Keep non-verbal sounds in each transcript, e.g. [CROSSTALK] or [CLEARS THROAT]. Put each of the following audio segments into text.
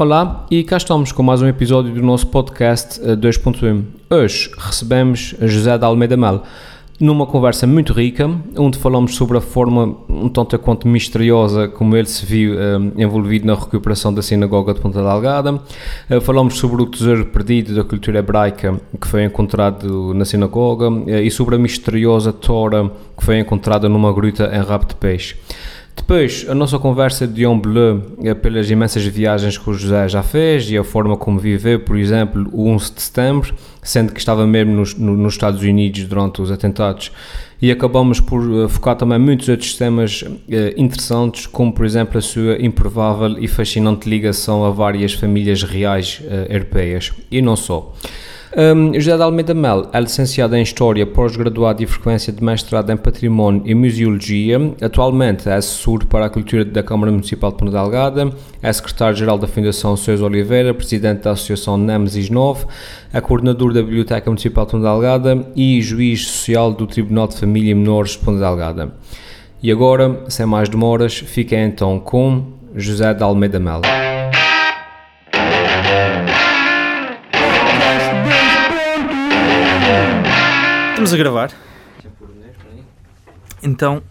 Olá, e cá estamos com mais um episódio do nosso podcast 2.1. Hoje recebemos José de Almeida Mel numa conversa muito rica, onde falamos sobre a forma um tanto quanto misteriosa como ele se viu um, envolvido na recuperação da sinagoga de Ponta Delgada. Uh, falamos sobre o tesouro perdido da cultura hebraica que foi encontrado na sinagoga uh, e sobre a misteriosa tora que foi encontrada numa gruta em Rabo de Peixe. Depois, a nossa conversa de Dion Bleu é pelas imensas viagens que o José já fez e a forma como viveu, por exemplo, o 11 de setembro, sendo que estava mesmo nos, nos Estados Unidos durante os atentados. E acabamos por uh, focar também muitos outros temas uh, interessantes, como por exemplo a sua improvável e fascinante ligação a várias famílias reais uh, europeias. E não só. Um, José de Almeida Mel é licenciado em História, pós-graduado e frequência de mestrado em Património e Museologia. Atualmente é assessor para a cultura da Câmara Municipal de Ponta Delgada, é secretário-geral da Fundação Sousa Oliveira, presidente da Associação Nemesis 9, é coordenador da Biblioteca Municipal de Ponta Delgada e juiz social do Tribunal de Família e Menores de Ponta Delgada. E agora, sem mais demoras, fiquem então com José de Almeida Mel. Estamos a gravar. Então,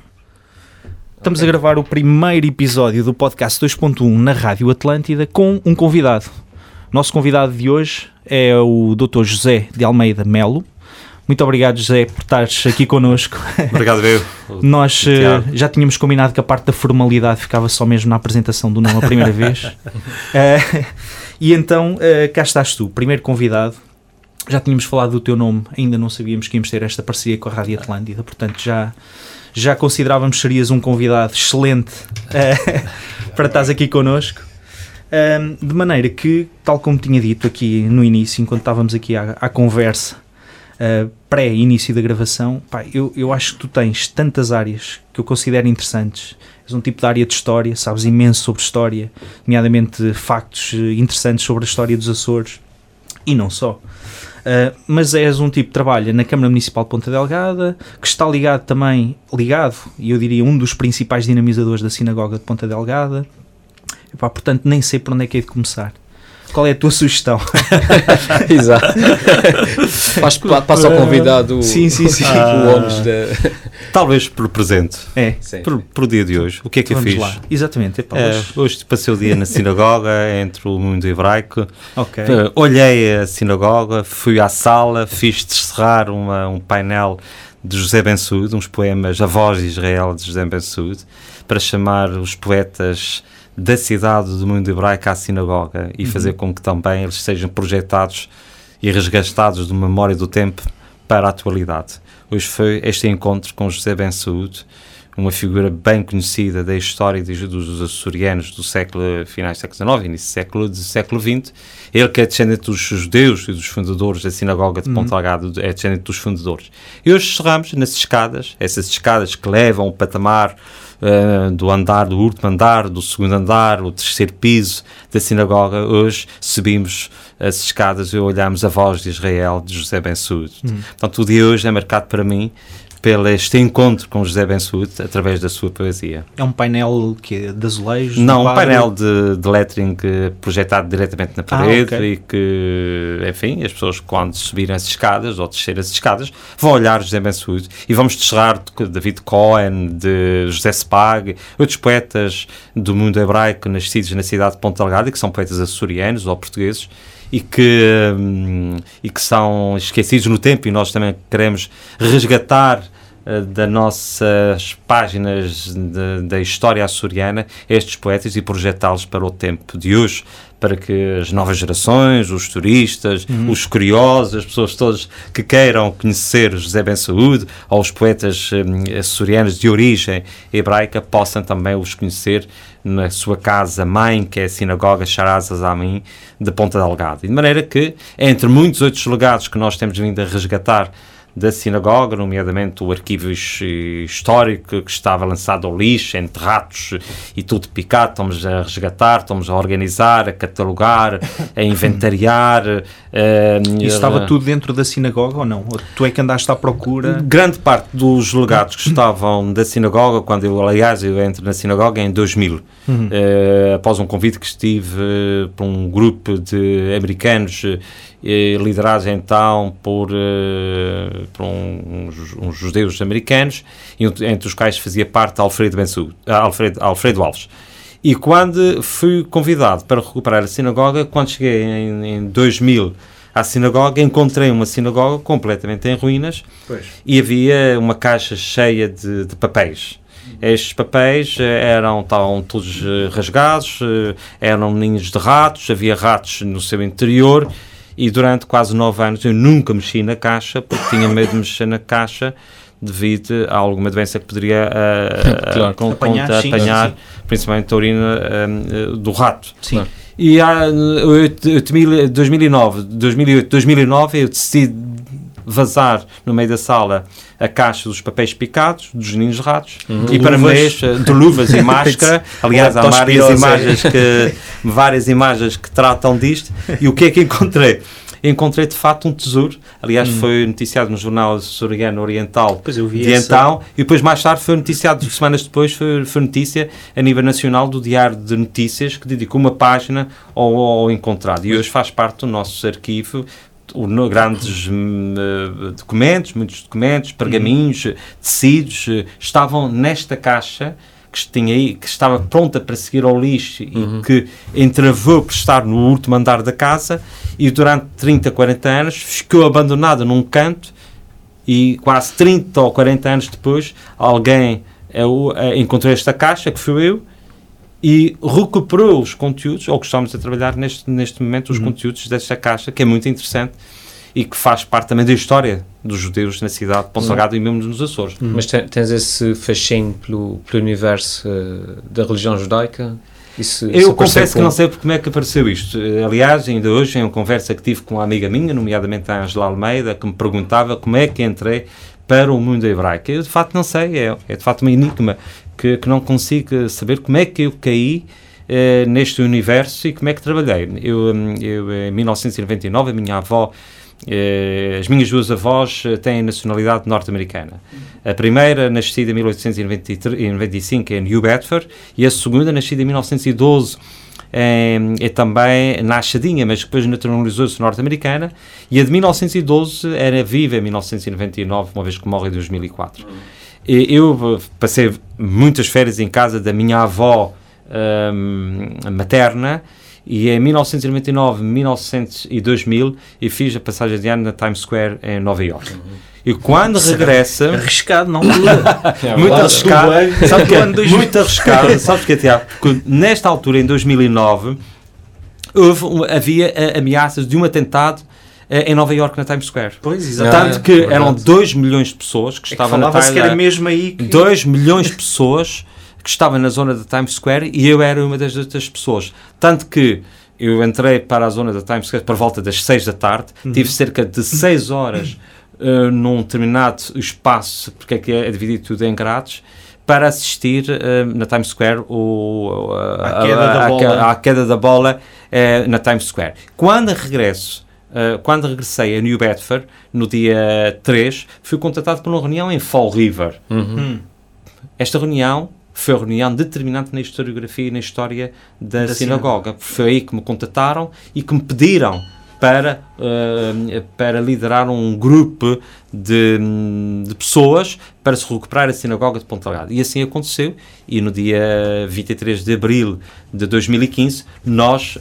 estamos a gravar o primeiro episódio do podcast 2.1 na Rádio Atlântida com um convidado. Nosso convidado de hoje é o Dr. José de Almeida Melo. Muito obrigado, José, por estares aqui connosco. Obrigado, eu. [LAUGHS] Nós uh, já tínhamos combinado que a parte da formalidade ficava só mesmo na apresentação do nome a primeira vez. Uh, [LAUGHS] [LAUGHS] e então, uh, cá estás tu, primeiro convidado já tínhamos falado do teu nome, ainda não sabíamos que íamos ter esta parceria com a Rádio Atlântida, portanto já, já considerávamos que serias um convidado excelente uh, [LAUGHS] para estás aqui connosco. Um, de maneira que, tal como tinha dito aqui no início, enquanto estávamos aqui à, à conversa, uh, pré-início da gravação, pá, eu, eu acho que tu tens tantas áreas que eu considero interessantes. És um tipo de área de história, sabes imenso sobre história, nomeadamente factos interessantes sobre a história dos Açores e não só. Uh, mas és um tipo que trabalha na Câmara Municipal de Ponta Delgada, que está ligado também, ligado, e eu diria um dos principais dinamizadores da Sinagoga de Ponta Delgada. Epá, portanto, nem sei por onde é que é de começar. Qual é a tua sugestão? [LAUGHS] Exato. Passa ao convidado sim, sim, sim. o ônus da... Talvez por presente. É. Por, por dia de hoje. O que é que Vamos eu fiz? lá. Exatamente. Epá, É, hoje- hoje passei o dia na sinagoga, [LAUGHS] entre o mundo hebraico. Ok. Eh, Olhei a sinagoga, fui à sala, fiz descerrar uma, um painel de José Ben Suud, uns poemas A Voz de Israel de José Ben Suud, para chamar os poetas da cidade do mundo hebraico à sinagoga e fazer com que também eles sejam projetados e resgatados de memória do tempo para a atualidade. Hoje foi este encontro com José Ben Suud, uma figura bem conhecida da história dos, dos açorianos do século, finais do século XIX, início do século, do século XX. Ele que é descendente dos judeus e dos fundadores da sinagoga de Ponta Delgada, é descendente dos fundadores. E hoje chegamos nas escadas, essas escadas que levam ao patamar eh, do andar, do último andar, do segundo andar, o terceiro piso da sinagoga. Hoje subimos as escadas e olhamos a voz de Israel de José Ben Suud. Portanto, o dia hoje é marcado para mim pelo este encontro com José Ben Suud através da sua poesia. É um painel que de azulejos? Não, um painel de, de lettering projetado diretamente na Ah, parede ok. e que, enfim, as pessoas quando subirem as escadas ou descer as escadas vão olhar José Ben Suud e vamos descerrar de David Cohen, de José Spag, outros poetas do mundo hebraico nascidos na cidade de Ponta Delgada, que são poetas açorianos ou portugueses e que, hum, e que são esquecidos no tempo e nós também queremos resgatar das nossas páginas da história açoriana estes poetas e projetá-los para o tempo de hoje, para que as novas gerações, os turistas, os curiosos, as pessoas todas que queiram conhecer José Ben Saúde ou os poetas hum, açorianos de origem hebraica possam também os conhecer na sua casa-mãe, que é a Sinagoga Sharaz Azamin de Ponta Delgada. E de maneira que, entre muitos outros legados que nós temos vindo a resgatar da sinagoga, nomeadamente o arquivo histórico que estava lançado ao lixo, entre ratos e tudo picado. Estamos a resgatar, estamos a organizar, a catalogar, a inventariar. Uh, estava tudo dentro da sinagoga ou não? Tu é que andaste à procura? Grande parte dos legados que estavam da sinagoga, quando eu, aliás, eu entro na sinagoga em 2000, uhum. uh, após um convite que estive uh, por um grupo de americanos liderados então por, uh, por um, uns, uns, judeus americanos, entre os quais fazia parte Alfredo, Bensu, Alfredo, Alfredo Alves. E quando fui convidado para recuperar a sinagoga, quando cheguei em, em 2000 à sinagoga, encontrei uma sinagoga completamente em ruínas pois. e havia uma caixa cheia de, de papéis. Estes papéis eh, eram estavam todos eh, rasgados, eram ninhos de ratos, havia ratos no seu interior e durante quase nove anos eu nunca mexi na caixa porque tinha medo de mexer na caixa devido a alguma doença que poderia uh, [LAUGHS] claro. com, apanhar, sim, apanhar sim. principalmente a urina uh, do rato. Sim. Claro. E há 2009, 2008, 2009 eu decidi vazar no meio da sala a caixa dos papéis picados, dos ninhos ratos, uhum. e para mês de luvas e [LAUGHS] máscara. Aliás, há várias imagens, que, várias imagens que tratam disto. E o que é que encontrei? encontrei de facto um tesouro. Aliás, hum. foi noticiado no jornal Soriano Oriental de essa... então, e depois mais tarde foi noticiado, semanas depois, foi, foi, notícia a nível nacional do Diário de Notícias, que dedicou uma página ao, ao encontrado. E hoje faz parte do nosso arquivo grandes uh, documentos, muitos documentos, pergaminhos, uhum. tecidos, uh, estavam nesta caixa que, tinha aí, que estava pronta para seguir ao lixo uhum. e que entravou por estar no último andar da casa e durante 30, 40 anos ficou abandonada num canto e quase 30 ou 40 anos depois alguém eu, uh, encontrou esta caixa, que fui eu, e recuperou os conteúdos, ou que estamos a trabalhar neste, neste momento, os uhum. conteúdos desta caixa, que é muito interessante e que faz parte também da história dos judeus na cidade de Ponsalgado uhum. e mesmo nos Açores. Uhum. Mas tens esse fascínio pelo, pelo universo uh, da religião judaica? Isso, eu isso confesso que não sei como é que apareceu isto. Aliás, ainda hoje, em uma conversa que tive com uma amiga minha, nomeadamente a Angela Almeida, que me perguntava como é que entrei para o mundo hebraico. Eu, de facto, não sei. É, é de facto uma enigma que, que não consigo saber como é que eu caí eh, neste universo e como é que trabalhei. Eu, hum, eu em 1999, a minha avó eh, as minhas duas avós eh, têm nacionalidade norte-americana. A primeira, nascida em 1895, em New Bedford, e a segunda, nascida em 1912, é, é também nascedinha, mas depois naturalizou-se norte-americana, e a de 1912 era viva em 1999, uma vez que morre em 2004. Eu passei muitas férias em casa da minha avó um, materna e em 1999, 1900 e 2000 eu fiz a passagem de ano na Times Square em Nova York. E quando regressa. Arriscado, não? [LAUGHS] é, muito arriscado. Sabe que é, muito arriscado. [LAUGHS] Sabes que é, Tiago? Porque nesta altura, em 2009, houve, havia ameaças de um atentado em Nova York na Times Square. Pois, exatamente. Tanto que eram 2 milhões de pessoas que é estavam que na Times que era mesmo aí. Que... 2 milhões de pessoas que estava na zona da Times Square e eu era uma das, das pessoas. Tanto que eu entrei para a zona da Times Square por volta das 6 da tarde, uhum. tive cerca de 6 horas uh, num determinado espaço, porque é que é dividido tudo em grades, para assistir uh, na Times Square o, uh, a, queda a, da bola, a, a queda da bola na Times Square. Quando regresso, quando regressei a New Bedford, no dia 3, fui contatado por uma reunião em Fall River. Uhum. Esta reunião foi a reunião determinante na historiografia e na história da, da sinagoga. Foi aí que me contataram e que me pediram para, uh, para liderar um grupo de, de pessoas para se recuperar a sinagoga de Ponta Delgada. E assim aconteceu, e no dia 23 de abril de 2015, nós uh,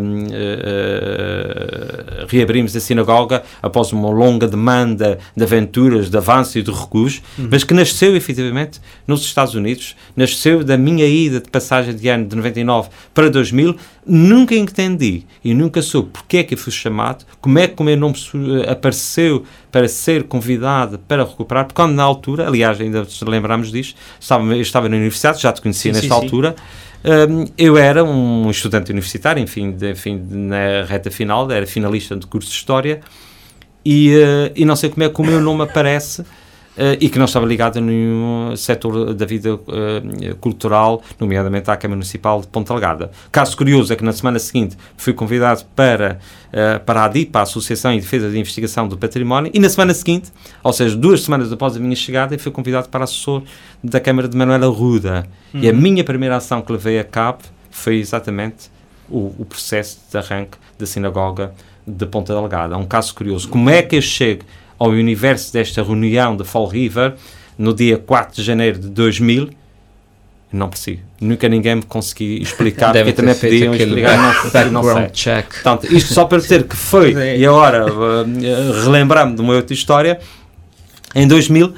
uh, reabrimos a sinagoga após uma longa demanda de aventuras, de avanço e de recuos, uhum. mas que nasceu efetivamente nos Estados Unidos, nasceu da minha ida de passagem de ano de 99 para 2000. Nunca entendi e nunca soube porque é que fui chamado, como é que o meu nome apareceu para ser convidado para recuperar, porque quando na altura, aliás, ainda lembramos disto, estava, eu estava na universidade, já te conhecia sim, nesta sim, altura, sim. Um, eu era um estudante universitário, enfim, de, enfim, na reta final, era finalista de curso de História, e, uh, e não sei como é que o meu nome aparece uh, e que não estava ligado a nenhum setor da vida uh, cultural, nomeadamente à Câmara Municipal de Ponta Delgada. Caso curioso é que na semana seguinte fui convidado para, para a ADIPA, a Associação em Defesa de Investigação do Património, e na semana seguinte, ou seja, duas semanas após a minha chegada, fui convidado para assessor da Câmara de Manuela Ruda. Uhum. E a minha primeira ação que levei a cabo foi exatamente o, o processo de arranque da sinagoga de Ponta Delgada. É um caso curioso. Como é que eu chego ao universo desta reunião de Fall River no dia 4 de janeiro de 2000? Não persigo. Nunca ninguém me conseguiu explicar, Deve porque também pediam explicar, não, não sei. Check. Portanto, isto só para dizer que foi, e agora uh, relembrar-me de uma outra história, em 2000,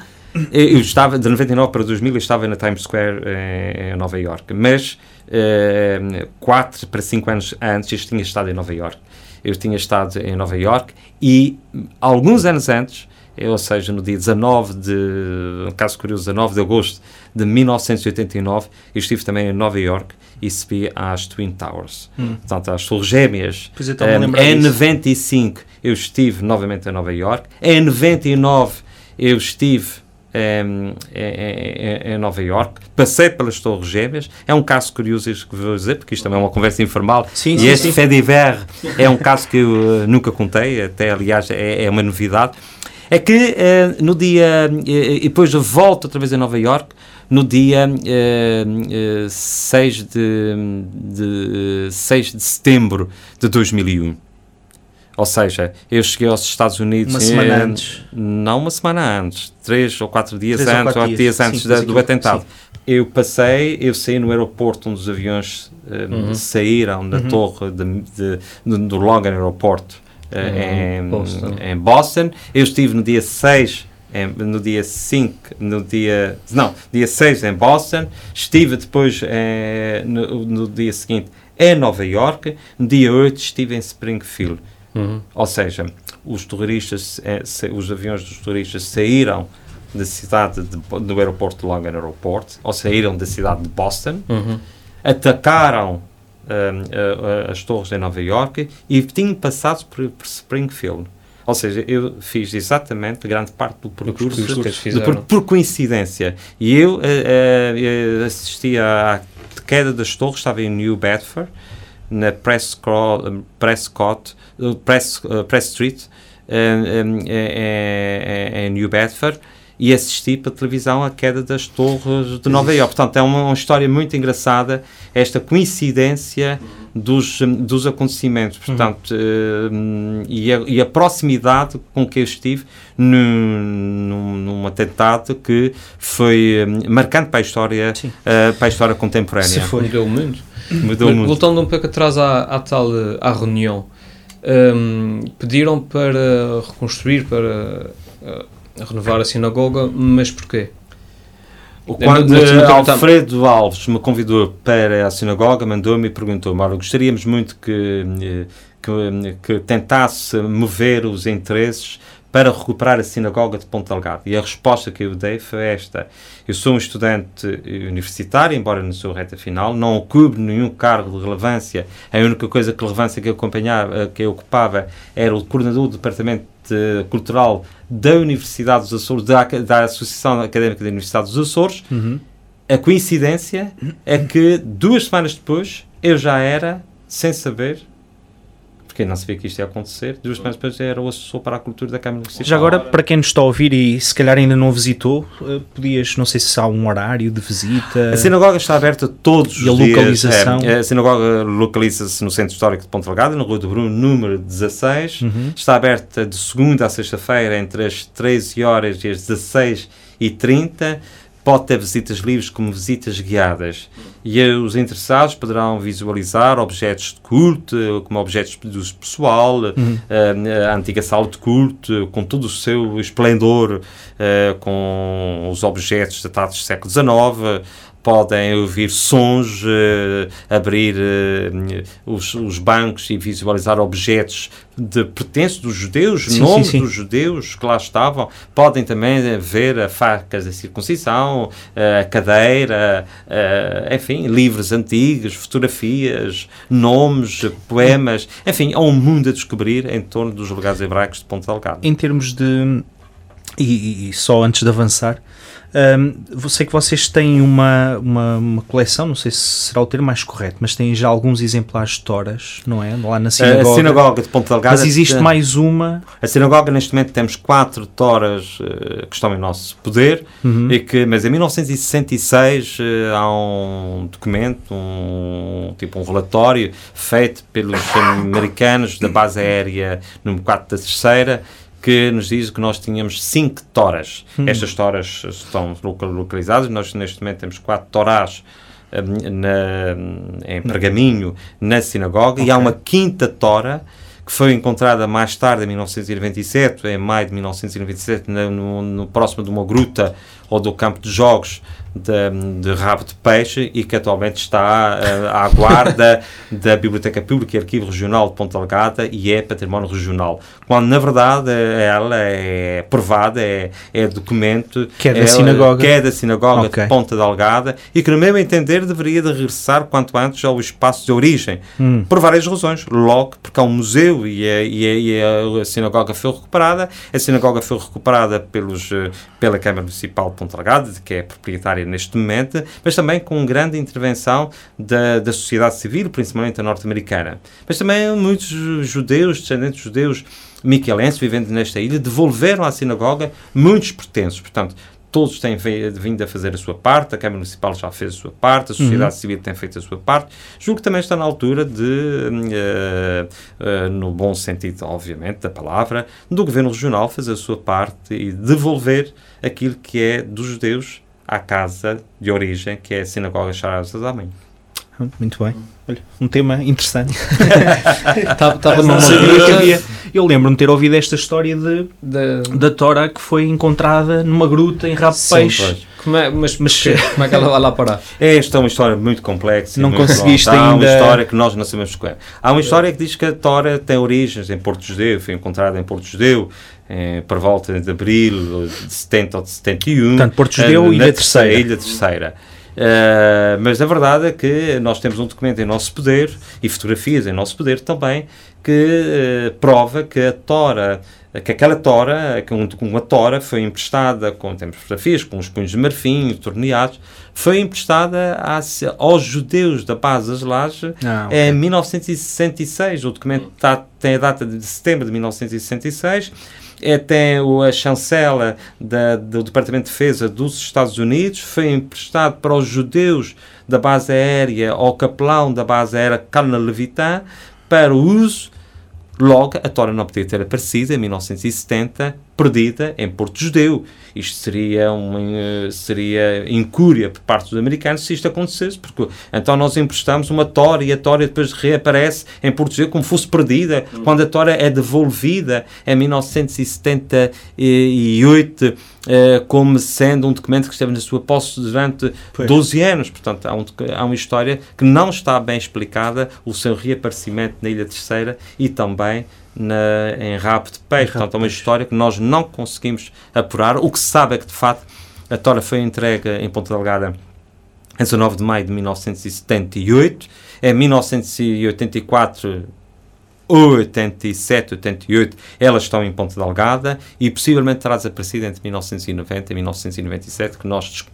eu estava, de 99 para 2000, eu estava na Times Square em, em Nova York, mas uh, 4 para 5 anos antes eu tinha estado em Nova York eu tinha estado em Nova York e alguns anos antes, ou seja, no dia 19 de, um caso curioso, 19 de agosto de 1989, eu estive também em Nova York e subi às Twin Towers. Hum. Portanto, às Torres Gêmeas. Pois então, um, em disso. 95 eu estive novamente em Nova York. Em 99 eu estive em, em, em, Nova York, passei pelas Torres Gêmeas, é um caso curioso isto que vou dizer, porque isto também é uma conversa informal, sim, e sim, este Fediver é um caso que eu uh, nunca contei, até aliás é, é uma novidade, é que uh, no dia, uh, e depois volto outra vez a Nova York, no dia uh, 6, de, de, 6 de setembro de 2001. Ou seja, eu cheguei aos Estados Unidos. Uma semana em, antes? Não uma semana antes, três ou quatro dias três antes, ou quatro dias, antes sim, da, do atentado. Sim. Eu passei, eu saí no aeroporto onde os aviões uh, uhum. saíram da uhum. torre de, de, de, do Logan Aeroporto uh, uhum. em, Boston. em Boston. Eu estive no dia 6 no dia 5, no dia. Não, dia 6 em Boston, estive depois eh, no, no, dia seguinte em Nova York, no dia 8 estive em Springfield. Uhum. Ou seja, os terroristas, é, os aviões dos terroristas saíram da cidade de, do aeroporto de Logan Airport, ou saíram da cidade de Boston, uhum. atacaram um, as torres de Nova York e tinham passado por, por, Springfield. Ou seja, eu fiz exatamente grande parte do percurso, do, por, por, coincidência. E eu uh, uh, assisti à queda das torres, estava em New Bedford, na Prescott, Prescott Press, uh, Press Street, em New Bedford, e assisti para televisão a queda das torres de Nova Iorque. Portanto, é uma, uma, história muito engraçada, esta coincidência dos, dos acontecimentos. Portanto, uhum. uh, e, a, e, a, proximidade com que eu estive num, num, num atentado que foi marcante para a história, uh, para a história contemporânea. Se foi. Mudou muito. Mudou muito. Voltando um pouco atrás à, à tal à reunião, um, pediram para reconstruir, para uh, renovar a sinagoga, mas porquê? Quando Alfredo Alves me convidou para a sinagoga, mandou-me e perguntou-me: gostaríamos muito que, eh, que, que tentasse mover os interesses para recuperar a sinagoga de Ponte Delgado. E a resposta que eu dei foi esta. Eu sou um estudante universitário, embora não sou reta final, não ocupo nenhum cargo de relevância. A única coisa de relevância que eu, acompanhava, que eu ocupava era o coordenador do departamento cultural da Universidade dos Açores, da, da Associação Académica da Universidade dos Açores. Uhum. A coincidência é que duas semanas depois eu já era, sem saber, porque não sabia que isto ia acontecer. Duas semanas depois era o assessor para a cultura da Câmara Municipal. Já agora, para quem nos está a ouvir e se calhar ainda não visitou, eh, podias, não sei se há um horário de visita. A sinagoga está aberta todos os dias. E a localização? É, a sinagoga localiza-se no Centro Histórico de Ponte Delgada, na Rua do Bruno, número 16. Uhum. Está aberta de segunda a sexta-feira, entre as 13 horas e as 16 e 30 pode ter visitas livres como visitas guiadas e os interessados poderão visualizar objetos de culto, como objetos de uso pessoal, uhum. a, a, antiga sala de culto, com todo o seu esplendor, uh, com os objetos datados do século XIX, podem ouvir sons, uh, abrir uh, os, os, bancos e visualizar objetos de pertences dos judeus, sim, nomes sim, sim. dos judeus que lá estavam. Podem também ver a facas da circuncisão, a cadeira, uh, enfim, livros antigos, fotografias, nomes, poemas, enfim, há um mundo a descobrir em torno dos legados hebraicos de Ponta Delgada. Em termos de. E, e, só antes de avançar, um, sei que vocês têm uma, uma, uma, coleção, não sei se será o termo mais correto, mas têm já alguns exemplares de toras, não é? Lá na sinagoga. A sinagoga de Delgada. Mas existe mais uma. A sinagoga, neste momento, temos quatro toras uh, que estão em nosso poder, uhum. e que, mas em 1966 uh, eh, há um documento, um, tipo um relatório feito pelos americanos da base aérea número 4 da terceira que nos diz que nós tínhamos cinco toras. Hum. Estas toras estão localizadas, nós neste momento temos quatro torás um, na, em pergaminho na sinagoga okay. e há uma quinta tora que foi encontrada mais tarde, em 1997, em maio de 1997, no, no, no próximo de uma gruta ou do campo de jogos de, de, rabo de peixe e que atualmente está uh, à guarda [LAUGHS] da Biblioteca Pública e Arquivo Regional de Ponta Delgada e é património regional. Quando, na verdade, ela é provada, é, é documento que é da sinagoga, que é da sinagoga okay. de Ponta Delgada e que, no meu entender, deveria de regressar quanto antes ao espaço de origem, hum. por várias razões. Logo, porque há um museu e a, e a, e a sinagoga foi recuperada. A sinagoga foi recuperada pelos, eh, pela Câmara Municipal de Ponta Delgada, que é proprietária neste momento, mas também com grande intervenção da, da sociedade civil, principalmente a norte-americana. Mas também muitos judeus, descendentes judeus miquelenses vivendo nesta ilha, devolveram à sinagoga muitos pertences. Portanto, todos têm vindo a fazer a sua parte, a Câmara Municipal já fez a sua parte, a sociedade uhum. civil tem feito a sua parte. Julgo que também está na altura de, uh, uh, no bom sentido, obviamente, da palavra, do Governo Regional fazer a sua parte e devolver aquilo que é dos judeus à casa de origem, que é a Sinagoga Sharaz Amém. Muito bem. Olha, um tema interessante. [LAUGHS] Estava tá, numa havia, Eu lembro-me de ter ouvido esta história de, de, da Tora que foi encontrada numa gruta em rabo de peixe. Como é, mas, mas [LAUGHS] como é que ela vai lá parar? Esta é uma história muito complexa. Não muito conseguiste ainda... Há uma história que nós não sabemos qual é. Há uma história que diz que a Tora tem origens em Porto Judeu, foi encontrada em Porto Judeu, eh, por volta de abril de 70 ou de 71. Portanto, Porto Judeu e Ilha Terceira. Ilha Terceira. Uh, mas a verdade é que nós temos um documento em nosso poder e fotografias em nosso poder também que uh, prova que a tora que aquela tora, que uma tora foi emprestada, com, temos fotografias, com os punhos de marfim, torneados, foi emprestada às, aos judeus da base das Lajes ah, okay. em 1966. O documento tá, tem a data de setembro de 1966 é, tem a chancela da, do Departamento de Defesa dos Estados Unidos, foi emprestado para os judeus da base aérea ao capelão da base aérea Carna Levitan para uso Logo, a Tora não podia ter aparecido em 1970, perdida em Porto Judeu. Isto seria, uma, eh, seria incúria por parte dos americanos se isto acontecesse, porque então nós emprestamos uma Tora e a Tora depois reaparece em Porto Judeu como fosse perdida, hum. quando a Tora é devolvida em 1978 eh, como sendo um documento que esteve na sua posse durante pois. 12 anos. Portanto, há, um, há, uma história que não está bem explicada, o seu reaparecimento na Ilha Terceira e também na, em Rabo de Peixe. Portanto, é uma história que nós não conseguimos apurar. O que se sabe é que, de facto, a Tora foi entregue em Ponta Delgada em 19 de maio de 1978. Em 1984 87, 88, elas estão em Ponta Delgada e possivelmente terá desaparecido entre 1990 e 1997, que nós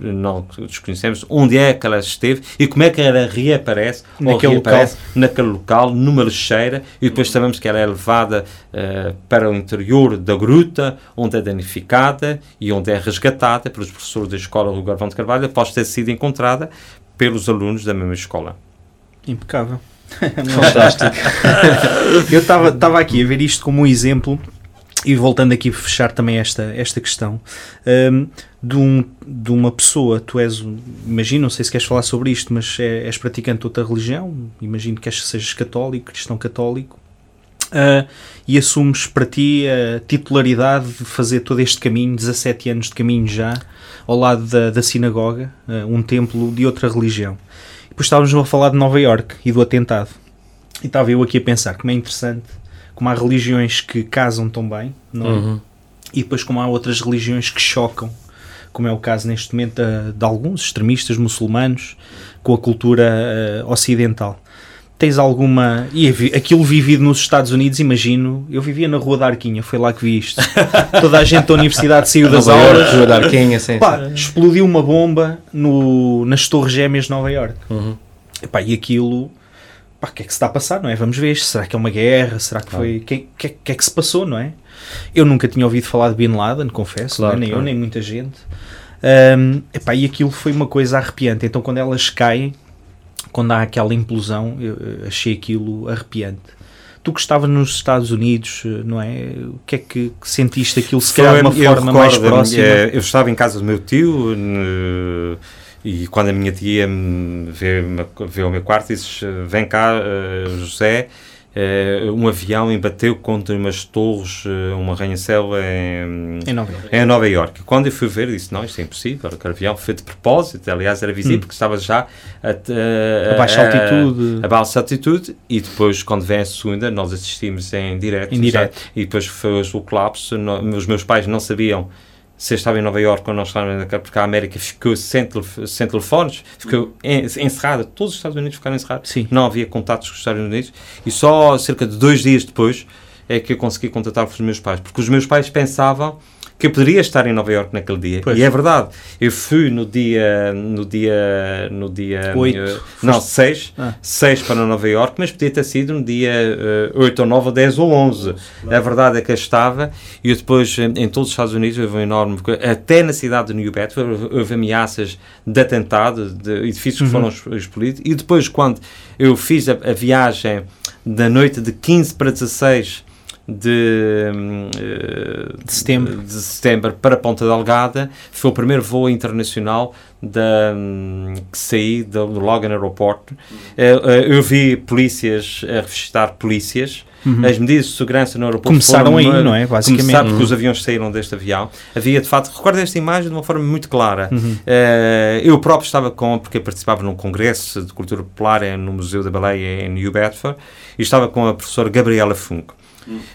não desconhecemos onde é que ela esteve e como é que ela reaparece naquele, reaparece local. naquele local, numa lixeira, e depois sabemos que ela é levada uh, para o interior da gruta, onde é danificada e onde é resgatada pelos professores da escola do Garvão de Carvalho, após ter sido encontrada pelos alunos da mesma escola. Impecável. [LAUGHS] Fantástico. Eu estava aqui a ver isto como um exemplo e voltando aqui a fechar também esta, esta questão um, de, um, de uma pessoa, tu és, imagino, não sei se queres falar sobre isto, mas é, és praticante de outra religião, imagino que sejas católico, cristão católico, uh, e assumes para ti a titularidade de fazer todo este caminho, 17 anos de caminho já, ao lado da, da sinagoga, uh, um templo de outra religião. Depois estávamos a falar de Nova York e do atentado. E estava eu aqui a pensar como é interessante, como há religiões que casam tão bem, não é? Uhum. E depois como há outras religiões que chocam como é o caso neste momento de, de alguns extremistas muçulmanos com a cultura uh, ocidental. Tens alguma. E aquilo vivido nos Estados Unidos, imagino. Eu vivia na Rua da Arquinha, foi lá que vi isto. [LAUGHS] Toda a gente da universidade saiu das aulas. Rua da Arquinha, sim. Pá, explodiu uma bomba no, nas Torres Gêmeas de Nova York. Uhum. Epá, e aquilo. Pá, o que é que se está a passar, não é? Vamos ver. Será que é uma guerra? Será que foi. O que, que, que é que se passou, não é? Eu nunca tinha ouvido falar de Bin Laden, confesso, Claro, não é? nem claro. eu, nem muita gente. Um, epá, e aquilo foi uma coisa arrepiante. Então, quando elas caem, quando há aquela implosão, eu, achei aquilo arrepiante. Tu que estavas nos Estados Unidos, não é? O que é que, que sentiste aquilo, se calhar de uma forma mais recordo-me, próxima? eh, Eu estava em casa do meu tio e quando a minha tia vê, vê o meu quarto disse vem cá eh, José eh, um avião embateu contra umas torres eh, um arranha-céu em, Em Nova Iorque. em Nova Iorque. Quando eu fui ver, disse: Não, isto é impossível. Aquele avião foi de propósito. Aliás, era visível Hum. porque estava já a, a, A baixa altitude. A baixa altitude. E depois, quando vem a segunda, nós assistimos em direto. Em já- direto. e depois foi o colapso. No- os meus pais não sabiam se eu estava em Nova Iorque ou não estava em Nova porque a América ficou sem, sem telefones, ficou en- encerrada. Todos os Estados Unidos ficaram encerrados. Sim. Não havia contatos com os Estados Unidos. E só cerca de dois dias depois é que eu consegui contatar com os meus pais. Porque os meus pais pensavam que eu poderia estar em Nova Iorque naquele dia. Pois. E é verdade. Eu fui no dia no dia no dia Oito. eh, não, 6, Ah. 6 para Nova Iorque, mas podia ter sido no dia eh, 8 ou 9 ou 10 ou 11. A verdade é que eu estava e eu depois em, em todos os Estados Unidos houve um enorme até na cidade de New Bedford houve, houve ameaças de atentado, de edifícios que foram explodidos e depois quando eu fiz a, a viagem da noite de 15 para 16 de, De setembro. de setembro para Ponta Delgada foi o primeiro voo internacional da, que saí do Logan Aeroport. Eh, eh, eu vi polícias a revistar polícias. As medidas de segurança no aeroporto Uhum. Começaram foram aí, não é? Basicamente. Começaram porque os aviões saíram deste avião. Havia, de fato, recordo esta imagem de uma forma muito clara. Uhum. Eh, eu próprio estava com, porque participava num congresso de cultura popular no Museu da Baleia em New Bedford, e estava com a professora Gabriela Funko.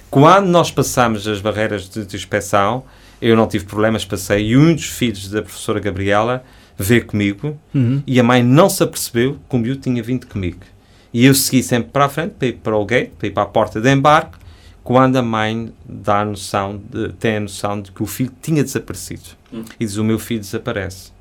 Quando nós passamos as barreiras de, de inspeção, eu não tive problemas, passei, e um dos filhos da professora Gabriela veio comigo, Uhum. e a mãe não se apercebeu que o miúdo tinha vindo comigo. E eu segui sempre para a frente, para ir para o gate, para ir para a porta de embarque, quando a mãe dá a noção de, tem a noção de que o filho tinha desaparecido. E diz, o meu filho desaparece.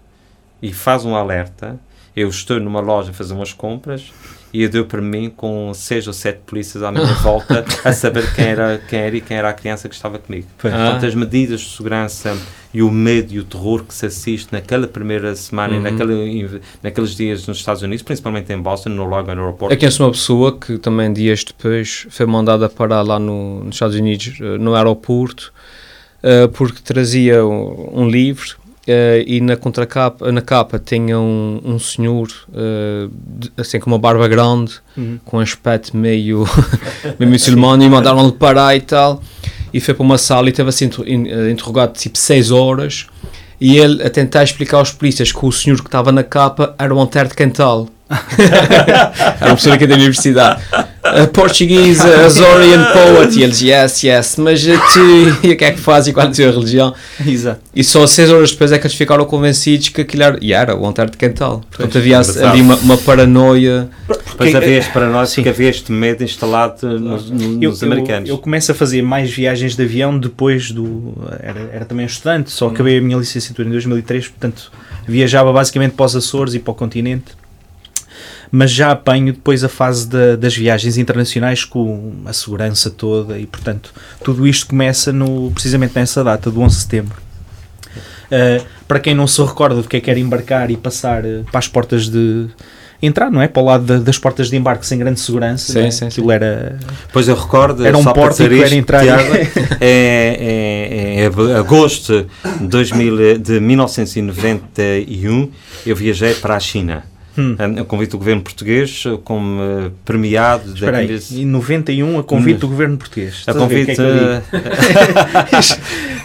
E faz um alerta, eu estou numa loja a fazer umas compras, e eu deu para mim com seis ou sete polícias à minha volta [LAUGHS] a saber quem era, quem era e quem era a criança que estava comigo. Pois. Ah. Portanto, as medidas de segurança e o medo e o terror que se assiste naquela primeira semana Uhum. e naquele, naqueles dias nos Estados Unidos, principalmente em Boston, no Logan Airport. Eu conheço uma pessoa que também dias depois foi mandada parar lá no, nos Estados Unidos, eh, no aeroporto, eh, porque trazia um, um livro eh, e na contracapa, na capa tinha um, um senhor eh, de- assim com uma barba grande, Uhum. com um aspecto meio, [LAUGHS] meio muçulmano e mandaram-lhe parar e tal. E foi para uma sala e teve assim eh, interrogado tipo 6 horas. E ele a tentar explicar aos polícias que o senhor que estava na capa era o Antero de Cantal. [LAUGHS] era uma pessoa aqui da universidade. A Portuguese Azorian Poet. E eles, yes, yes, mas tu, [LAUGHS] e o que é que faz e qual é a tua religião? Exato. E só seis horas depois é que eles ficaram convencidos que aquilo era, e era o Antero de Cantal. Portanto, havia engraçado. ali uma, uma paranoia. Depois Que- havia este para nós Sim. que havia este medo instalado nos, nos Eu, eu, americanos. eu começo a fazer mais viagens de avião depois do. Era, era também estudante, só acabei a minha licenciatura em 2003, portanto viajava basicamente para os Açores e para o continente. Mas já apanho depois a fase da- das viagens internacionais com a segurança toda e, portanto, tudo isto começa no, precisamente nessa data, do 11 de setembro. Uh, para quem não se recorda do que é que era embarcar e passar uh, para as portas de. entrar, não é? Para o lado da- das portas de embarque sem grande segurança. Sim, não é? sim, Aquilo era. Pois eu recordo, Era um pórtico, dizer era isto, entrar- Tiago, [LAUGHS] é, é, é ab- agosto de, 2000, de 1991, eu viajei para a China. Hum. A convite do governo português, como eh, premiado Espera aí, Miss- em 91 a convite Hum. do governo português. a convite. é digo?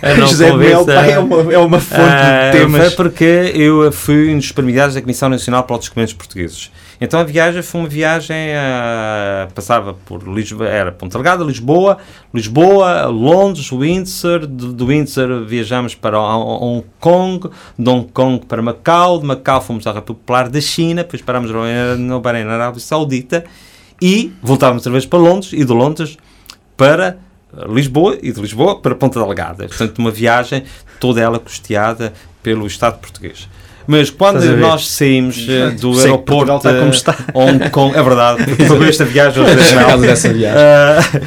eh, [LAUGHS] José convite, Mel eh, é uma, é uma fonte Ah, de temas. Foi porque eu fui um dos premiados da Comissão Nacional para os Documentos Portugueses. Então a viagem foi uma viagem, uh, passava por Lisboa, era Ponta Delgada, Lisboa, Lisboa, Londres, Windsor, de, Windsor viajamos para Hong Kong, de Hong Kong para Macau, de Macau fomos à República Popular da China, depois parámos no Bahrein, na Arábia Saudita, e voltávamos outra vez para Londres, e de Londres para Lisboa, e de Lisboa para Ponta Delgada. Portanto, uma viagem toda ela custeada pelo Estado português. Mas quando nós saímos uh, do Sei aeroporto está como está. Hong Kong, é verdade, [LAUGHS] sobre esta viagem, dessa viagem.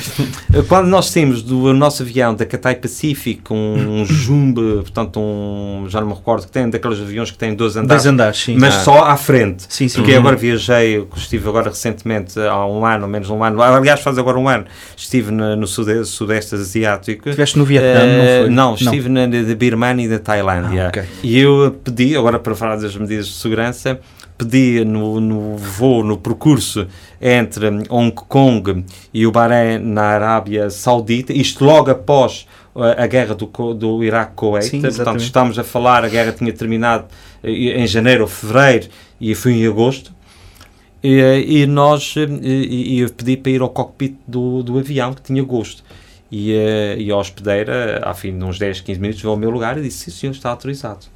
Uh, quando nós saímos do nosso avião da Cathay Pacific, um, um Jumbo, portanto, um, já não me recordo que tem, daqueles aviões que têm dois andares, dois andares sim. mas ah. só à frente. Sim, sim. Porque uhum. agora viajei, estive agora recentemente, há um ano, menos um ano, aliás, faz agora um ano, estive no, no sudeste, sudeste asiático. Estiveste no Vietnã, uh, não foi? Não, estive não. na, na Birmania e da Tailândia. Ah, okay. E eu pedi, agora para falar das medidas de segurança, pedia no, no voo, no percurso entre Hong Kong e o Bahrein na Arábia Saudita, isto logo após a guerra do, do Iraque-Kuwait, portanto estamos a falar, a guerra tinha terminado eh, em janeiro ou fevereiro e foi em agosto, e, e nós, e, eu pedi para ir ao cockpit do, do avião, que tinha gosto. E, eh, e a hospedeira, a fim de uns 10, 15 minutos, veio ao meu lugar e disse: Sim, senhor, está autorizado.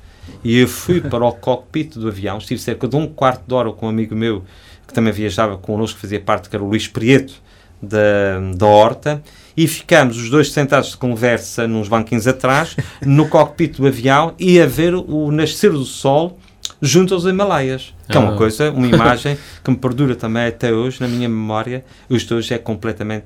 E eu fui para o cockpit do avião, estive cerca de um quarto de hora com um amigo meu que também viajava connosco, fazia parte, que era o Luís Prieto, da, da Horta, e ficamos os dois sentados de conversa nos banquinhos atrás, no cockpit do avião, e a ver o nascer do sol junto aos Himalaias. Que é uma ah. coisa, uma [LAUGHS] imagem que me perdura também até hoje na minha memória. Hoje é completamente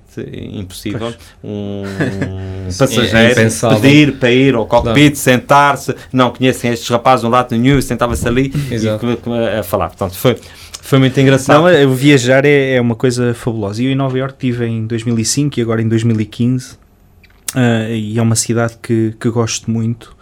impossível. Um [LAUGHS] passageiro é pedir para ir ao cockpit, sentar-se, não conhecem estes rapazes um lado nenhum, sentava-se ali Exato. e a falar. Portanto, foi. Foi muito engraçado. Não, viajar é, é uma coisa fabulosa. E eu em Nova York estive em 2005 e agora em 2015 Uh, e é uma cidade que, que gosto muito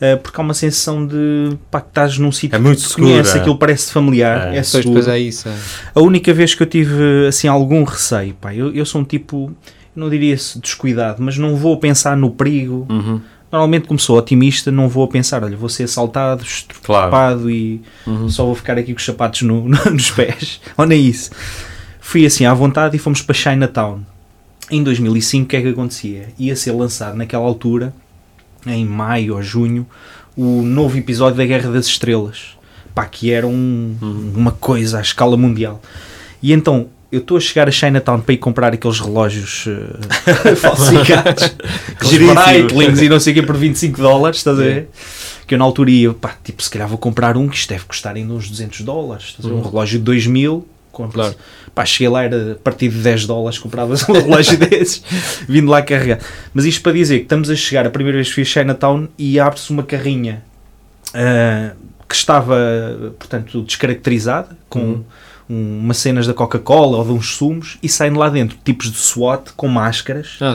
uh, porque há uma sensação de pá, que estás num sítio é muito que conhece, aquilo parece familiar, é, é seguro. É isso. É. A única vez que eu tive assim algum receio, pá, eu, eu sou um tipo, não diria descuidado, mas não vou pensar no perigo. Uhum. Normalmente, como sou otimista, não vou pensar, olha, vou ser assaltado, estrupado claro. e uhum. só vou ficar aqui com os sapatos no, [LAUGHS] no, nos pés. Ou nem isso. Fui assim à vontade e fomos para Chinatown em 2005, o que é que acontecia? Ia ser lançado naquela altura, em maio ou junho, o novo episódio da Guerra das Estrelas. Pá, que era um, uhum. uma coisa à escala mundial. E então, eu estou a chegar a Chinatown para ir comprar aqueles relógios uh, [LAUGHS] falsificados, [LAUGHS] Breitlings e não sei o que por 25 dólares, estás a ver? Que eu na altura ia, pá, tipo, se calhar vou comprar um que isto deve custar ainda uns 200 dólares, estás a ver? Um uhum. relógio de 2000 Claro. Pá, cheguei lá, era a partir de 10 dólares, compravas um relógio [LAUGHS] desses, vindo lá carregar. Mas isto para dizer que estamos a chegar, a primeira vez que fui a Chinatown e abre-se uma carrinha uh, que estava, portanto, descaracterizada, com uhum. um, umas cenas da Coca-Cola ou de uns sumos, e saem lá dentro tipos de SWAT com máscaras, ah,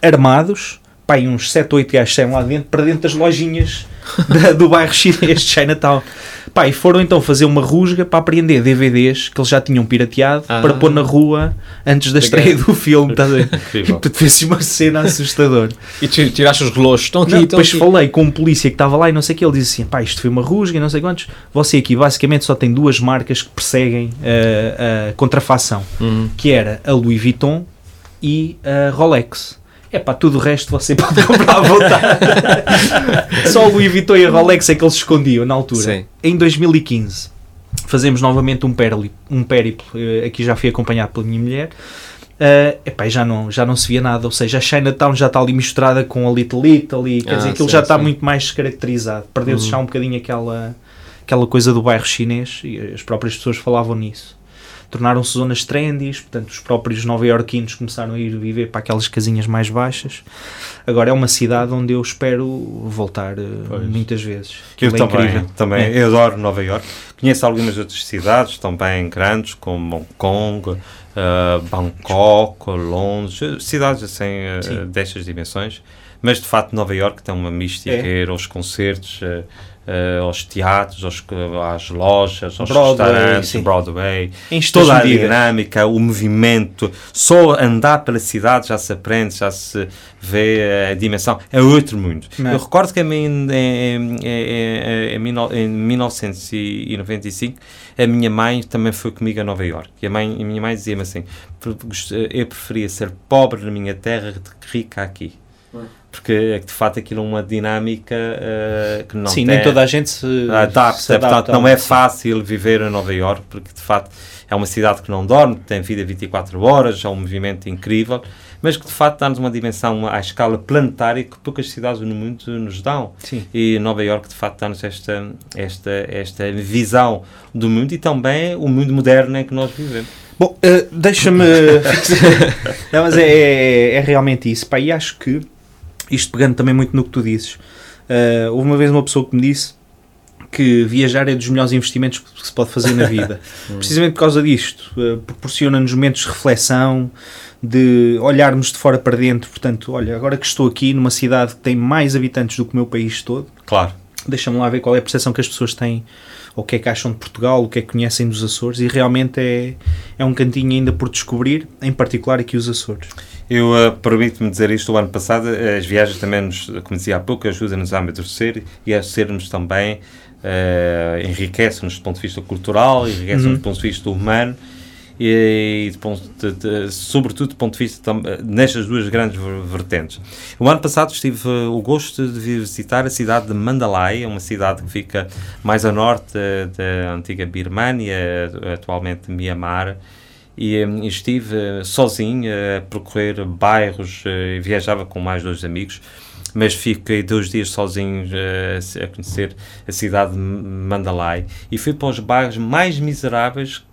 armados, pá, uns 7 ou 8 gajos saem lá dentro, para dentro das lojinhas [LAUGHS] da, do bairro chinês de Chinatown. Pá, e foram então fazer uma rusga para apreender DVDs que eles já tinham pirateado ah. para pôr na rua antes da estreia do filme. Tá e [LAUGHS] portanto fez uma cena assustadora. E tiraste os relógios, estão aqui, não, estão Depois aqui. falei com um polícia que estava lá e não sei o que, ele disse assim: pá, isto foi uma rusga e não sei quantos. Você aqui basicamente só tem duas marcas que perseguem a, a contrafação, uhum. que era a Louis Vuitton e a Rolex. É pá, tudo o resto você [LAUGHS] pode comprar à vontade. Só o Louis Vuitton e a Rolex é que eles escondiam na altura. Sim. Em 2015 fazemos novamente um, perli, um périplo, uh, aqui já fui acompanhado pela minha mulher. Uh, epá, já, não, já não se via nada, ou seja, a Chinatown já está ali misturada com a Little Italy, quer ah, dizer, aquilo sim, já está sim. muito mais descaracterizado. Perdeu-se uhum. já um bocadinho aquela, aquela coisa do bairro chinês e as próprias pessoas falavam nisso tornaram-se zonas trendies, portanto os próprios nova-iorquinos começaram a ir viver para aquelas casinhas mais baixas. Agora é uma cidade onde eu espero voltar eh, pois. muitas vezes. Eu é também, incrível. também é. eu adoro Nova Iorque. Conheço algumas outras cidades também grandes, como Hong Kong, uh, Bangkok, Londres, cidades assim uh, destas dimensões. Mas de facto Nova Iorque tem uma mística, é. ir aos concertos, uh, uh, aos teatros, aos, às lojas, aos Broadway, restaurantes, sim. Broadway, Em toda a medidas. dinâmica, o movimento, só andar pela cidade já se aprende, já se vê a dimensão, é outro mundo. Não. Eu recordo que em, em, em, em, em, mil- em 1995 a minha mãe também foi comigo a Nova Iorque e a, mãe, a minha mãe dizia-me assim, eu preferia ser pobre na minha terra do que rica aqui. Porque de facto aquilo é uma dinâmica eh, que não Sim, tem, nem toda a gente se, adapta, se adapta portanto não é fácil viver em Nova Iorque porque de facto é uma cidade que não dorme, tem vida 24 horas, é um movimento incrível, mas que de facto dá-nos uma dimensão à escala planetária que poucas cidades no mundo nos dão. Sim. E Nova Iorque de facto dá-nos esta, esta, esta visão do mundo e também o mundo moderno em que nós vivemos. Bom, eh, deixa-me. [LAUGHS] [LAUGHS] Não, mas é, é, é realmente isso. Pá, e acho que, isto pegando também muito no que tu dizes, eh, houve uma vez uma pessoa que me disse que viajar é dos melhores investimentos que se pode fazer na vida. [LAUGHS] Precisamente por causa disto, eh, proporciona-nos momentos de reflexão, de olharmos de fora para dentro. Portanto, olha, agora que estou aqui numa cidade que tem mais habitantes do que o meu país todo, Claro. deixa-me lá ver qual é a percepção que as pessoas têm, o que é que acham de Portugal, o que é que conhecem dos Açores, e realmente é, é um cantinho ainda por descobrir, em particular aqui os Açores. Eu uh, permito-me dizer isto, o ano passado as viagens também, nos, como dizia há pouco, ajudam-nos a amadurecer e a sermos também, uh, enriquecem-nos do ponto de vista cultural, enriquecem-nos Uhum. do ponto de vista humano e, de ponto de- de- sobretudo do ponto de vista nestas duas grandes ver- vertentes. O ano passado tive uh, o gosto de visitar a cidade de Mandalay, uma cidade que fica mais a norte uh, da antiga Birmânia, uh, atualmente Mianmar, e hum, estive eh, sozinho a percorrer bairros, eh, viajava com mais dois amigos, mas fiquei dois dias sozinho eh, a conhecer a cidade de Mandalay e fui para os bairros mais miseráveis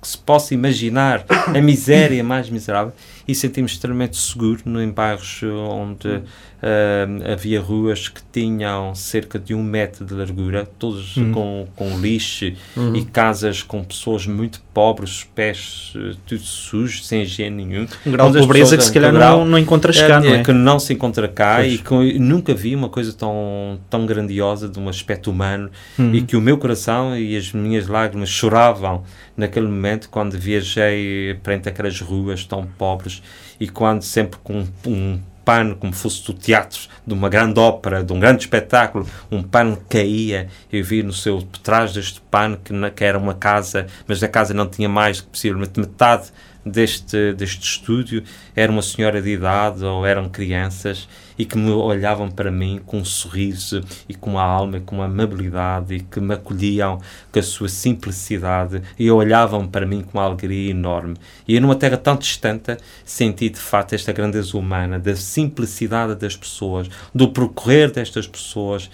que se possa imaginar, a miséria mais miserável, e senti-me extremamente seguro em bairros onde eh, havia ruas que tinham cerca de um metro de largura, todos Hum. com, com lixo e casas com pessoas muito pobres, os pés eh, tudo sujos, sem higiene nenhum. Um grau de pobreza que se calhar grau- não, não encontras é, cá, não é? que não se encontra cá Pois. e que nunca vi uma coisa tão, tão grandiosa de um aspecto humano Uhum. e que o meu coração e as minhas lágrimas choravam naquele momento quando viajei perante aquelas ruas tão pobres e quando sempre com um pano como fosse do teatro, de uma grande ópera, de um grande espetáculo, um pano caía, eu vi no seu, trás deste pano que, na- que era uma casa, mas a casa não tinha mais que possivelmente metade deste, deste estúdio, era uma senhora de idade ou eram crianças e que me olhavam para mim com um sorriso e com uma alma, com uma amabilidade e que me acolhiam com a sua simplicidade e olhavam para mim com uma alegria enorme. E eu, numa terra tão distante, senti de facto esta grandeza humana, da simplicidade das pessoas, do percorrer destas pessoas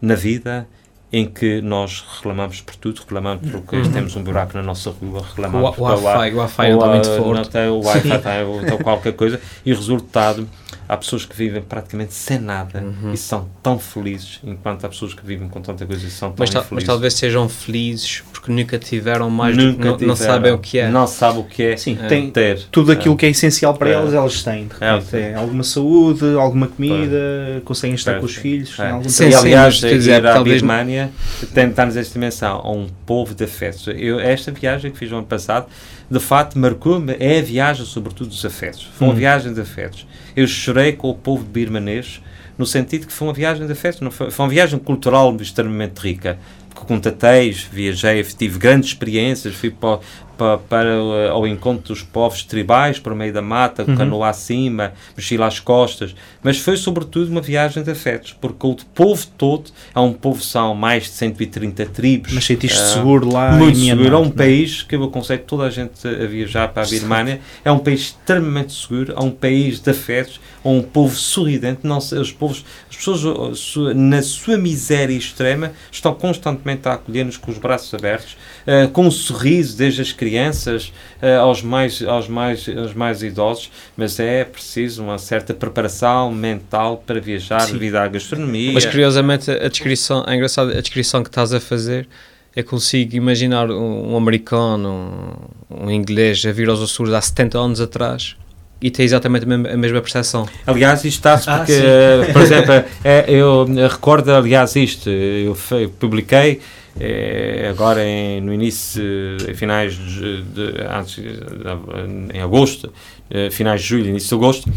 na vida em que nós reclamamos por tudo, reclamamos porque temos um buraco na nossa rua, reclamamos O, o porque Wi-Fi, o Wi-Fi não muito não forte. tem o Wi-Fi, tem, ou então qualquer coisa, e o resultado, há pessoas que vivem praticamente sem nada Uhum. e são tão felizes, enquanto há pessoas que vivem com tanta coisa e são tão Mas, tal- mas infelizes. talvez sejam felizes porque nunca tiveram mais do que Nunca não, não tiveram, sabem o que é. Não sabem o que é Sim, É. tem ter. tudo aquilo que é essencial para É. elas, elas têm. De É, repente. sim. É, alguma saúde, alguma comida, conseguem estar É, com os sim. filhos, É. algum Sim, e trabalho. aliás, quer dizer, ir à talvez- Birmânia tentar-nos esta dimensão a um povo de afetos. Eu, esta viagem que fiz no ano passado, de facto, marcou-me, é a viagem sobretudo dos afetos. Foi uma Hum. viagem de afetos. Eu chorei com o povo birmanês, no sentido que foi uma viagem de afetos, não foi, foi uma viagem cultural extremamente rica. Contatei, viajei, tive grandes experiências, fui para, para, para, eh, ao encontro dos povos tribais, para o meio da mata, Uhum. canoa acima, mochila às costas, mas foi sobretudo uma viagem de afetos, porque o povo todo é um povo, são mais de 130 tribos. Mas sentiste Ah, seguro lá muito Myanmar, seguro. É um não país que eu aconselho toda a gente a viajar para a Birmânia. É um país extremamente seguro, é um país de afetos, é um povo sorridente. Não, os povos, as pessoas, uh, su- na sua miséria extrema, estão constantemente a acolher-nos com os braços abertos, uh, com um sorriso, desde as crianças uh, aos, mais, aos, mais, aos mais idosos. Mas é preciso uma certa preparação mental para viajar Sim. devido à gastronomia. Mas curiosamente a descrição, é engraçado, a descrição que estás a fazer, eu consigo imaginar um, um americano, um, um inglês a vir aos Açores há 70 anos atrás e tem exatamente a mesma, percepção. Aliás, isto está-se Ah, porque, eh, por exemplo, eh, eu eh, recordo, aliás, isto, eh, eu publiquei eh, agora em- no início, eh, em finais de, de- antes, eh, em agosto, eh, finais de julho, início de agosto,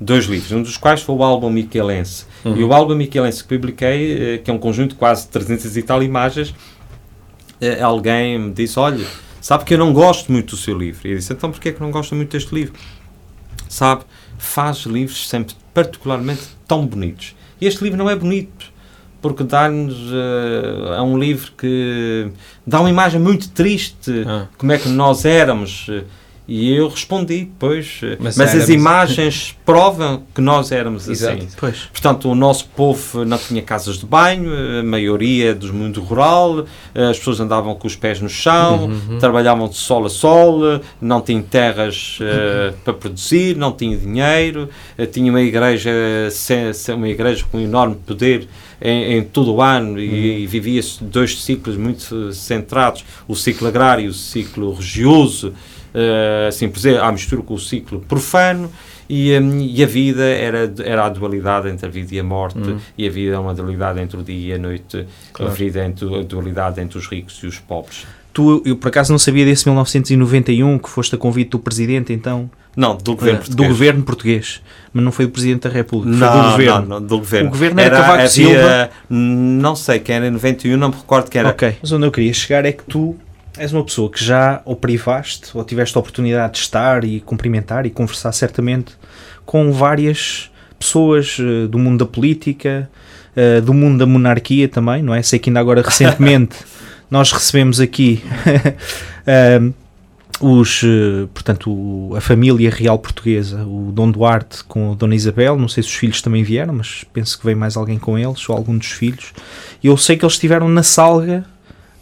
dois livros, um dos quais foi o álbum Michelense. Uhum. E o álbum Michelense que publiquei, eh, que é um conjunto de quase 300 e tal imagens, eh, alguém me disse, olha, sabe que eu não gosto muito do seu livro. E eu disse, então porquê é que não gosta muito deste livro? Sabe, faz livros sempre particularmente tão bonitos. E este livro não é bonito, porque dá-nos, é um livro que dá uma imagem muito triste, Ah. como é que nós éramos. eh, E eu respondi, pois, eh, Mas mas, as imagens [LAUGHS] provam que nós éramos Exato. assim. Pois. Portanto, o nosso povo não tinha casas de banho, a maioria do mundo rural, as pessoas andavam com os pés no chão, Uhum. trabalhavam de sol a sol, não tinham terras eh, para produzir, não tinham dinheiro, tinha uma igreja, uma igreja com enorme poder em, em todo o ano e, e vivia-se dois ciclos muito centrados, o ciclo agrário e o ciclo religioso, eh, assim por dizer, à mistura com o ciclo profano, e, e a vida era, era a dualidade entre a vida e a morte, Uhum. e a vida é uma dualidade entre o dia e a noite, Claro. a vida entre, a dualidade entre os ricos e os pobres. Tu, eu por acaso não sabia desse 1991 que foste a convite do presidente, então, Não, do governo eh, do português. governo português, mas não foi do presidente da República, Não, foi do governo. não, não, do governo. O governo era Cavaco havia- Silva? Não sei quem era em 91, não me recordo quem era. Ok, mas onde eu queria chegar é que tu és uma pessoa que já ou privaste ou tiveste a oportunidade de estar e cumprimentar e conversar certamente com várias pessoas eh, do mundo da política, eh, do mundo da monarquia também, não é? Sei que ainda agora [LAUGHS] recentemente nós recebemos aqui [LAUGHS] ehm, os, eh, portanto, a família real portuguesa, o Dom Duarte com a Dona Isabel, não sei se os filhos também vieram, mas penso que veio mais alguém com eles, ou algum dos filhos. E eu sei que eles estiveram na Salga,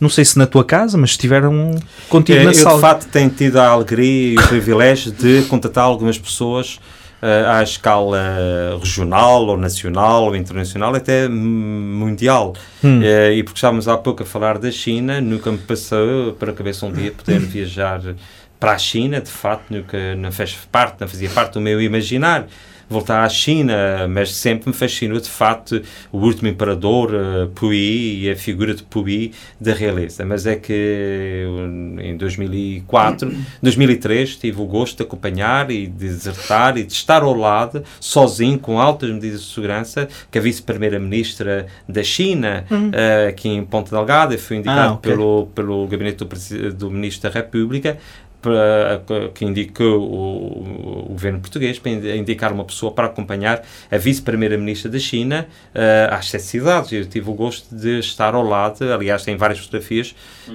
não sei se na tua casa, mas estiveram contigo Eh, na eu, de Salga. facto, tenho tido a alegria e o privilégio de contatar algumas pessoas eh, à escala regional, ou nacional, ou internacional, até mundial. Hum. Eh, e porque estávamos há pouco a falar da China, nunca me passou para a cabeça um dia poder [COUGHS] viajar para a China, de facto, nunca não fez parte, não fazia parte do meu imaginário. Voltar à China, mas sempre me fascinou de facto o último imperador, uh, Puyi, e a figura de Puyi da realeza. Mas é que uh, em 2004, 2003, [CLEARS THROAT] tive o gosto de acompanhar e de desertar e de estar ao lado, sozinho, com altas medidas de segurança, que a vice-primeira-ministra da China, uh, aqui em Ponta Delgada, foi indicado Ah, ok. pelo, pelo gabinete do, do Ministro da República, para, que indicou o, o governo português para indi- indicar uma pessoa para acompanhar a vice-primeira-ministra da China eh, às sete cidades. Eu tive o gosto de estar ao lado, aliás, tem várias fotografias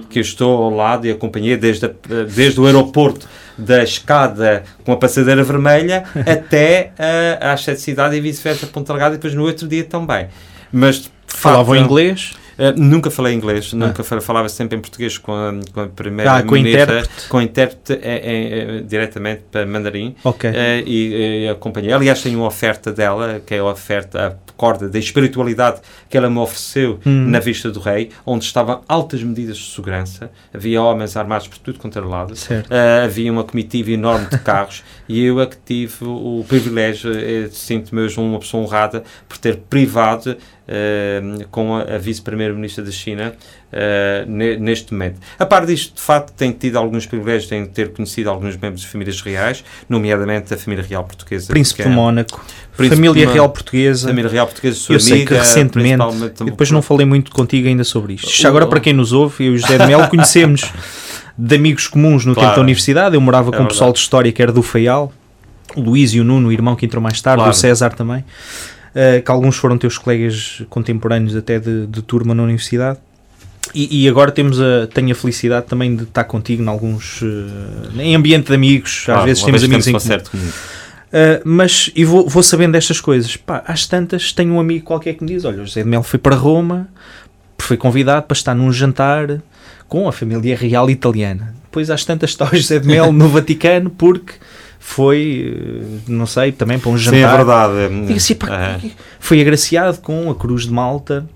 que eu estou ao lado e acompanhei desde, a- desde o aeroporto da escada com a passadeira vermelha [LAUGHS] até eh, às sete cidades e vice-versa, Ponta Delgada, e depois no outro dia também. Mas de Falavam inglês? Uh, nunca falei inglês, nunca fa- falava sempre em português com a, com a primeira Ah, com ministra, intérprete. com intérprete é, é, é, diretamente para mandarim Ok. uh, e, e acompanhei. Aliás, tenho uma oferta dela, que é a oferta, a corda da espiritualidade que ela me ofereceu Hum. na Vista do Rei, onde estavam altas medidas de segurança, havia homens armados por tudo quanto era lado, Certo. Uh, havia uma comitiva enorme de carros [LAUGHS] e eu é que tive o privilégio, eh, sinto-me hoje uma pessoa honrada por ter privado eh, com a, a vice-primeira-ministra da China eh, ne- neste momento. A par disto, de facto, tenho tido alguns privilégios, tenho ter conhecido alguns membros de famílias reais, nomeadamente a família real portuguesa. Príncipe que de é- Mónaco, Príncipe família real portuguesa. Família real portuguesa, sua Eu sei que amiga, recentemente, e depois não falei muito contigo ainda sobre isto. Já agora, para quem nos ouve, eu e o José de Melo [LAUGHS] conhecemos de amigos comuns no Claro. tempo da universidade. Eu morava com É o pessoal de História que era do Faial, o Luís e o Nuno, o irmão que entrou mais tarde, Claro. o César também, eh, que alguns foram teus colegas contemporâneos até de, de turma na universidade. E, e agora temos a, tenho a felicidade também de estar contigo em alguns eh, em ambiente de amigos, às vezes temos vez amigos em temos um comum. Uh, mas e vou, vou sabendo destas coisas. Pá, às tantas tenho um amigo qualquer que me diz: Olha, o José de Melo foi para Roma, foi convidado para estar num jantar com a família real italiana. Depois às tantas está o José de Melo no Vaticano porque foi, uh, não sei, também para um jantar. Sim, é verdade. Digo assim, pá, É. foi agraciado com a Cruz de Malta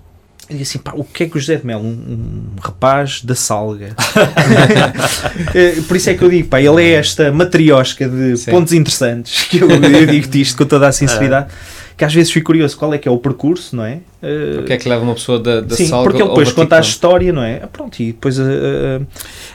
disse assim, pá, o que é que o José de Melo, um, um rapaz da salga? [LAUGHS] Eh, Por isso é que eu digo, pá, ele é esta matriosca de Sim. pontos interessantes, que eu, eu digo-te isto com toda a sinceridade, que às vezes fico curioso qual é que é o percurso, não é? Eh, O que é que leva uma pessoa da, da Sim, Salga porque ele depois conta a história, não é? Ah, Pronto, e depois uh, uh,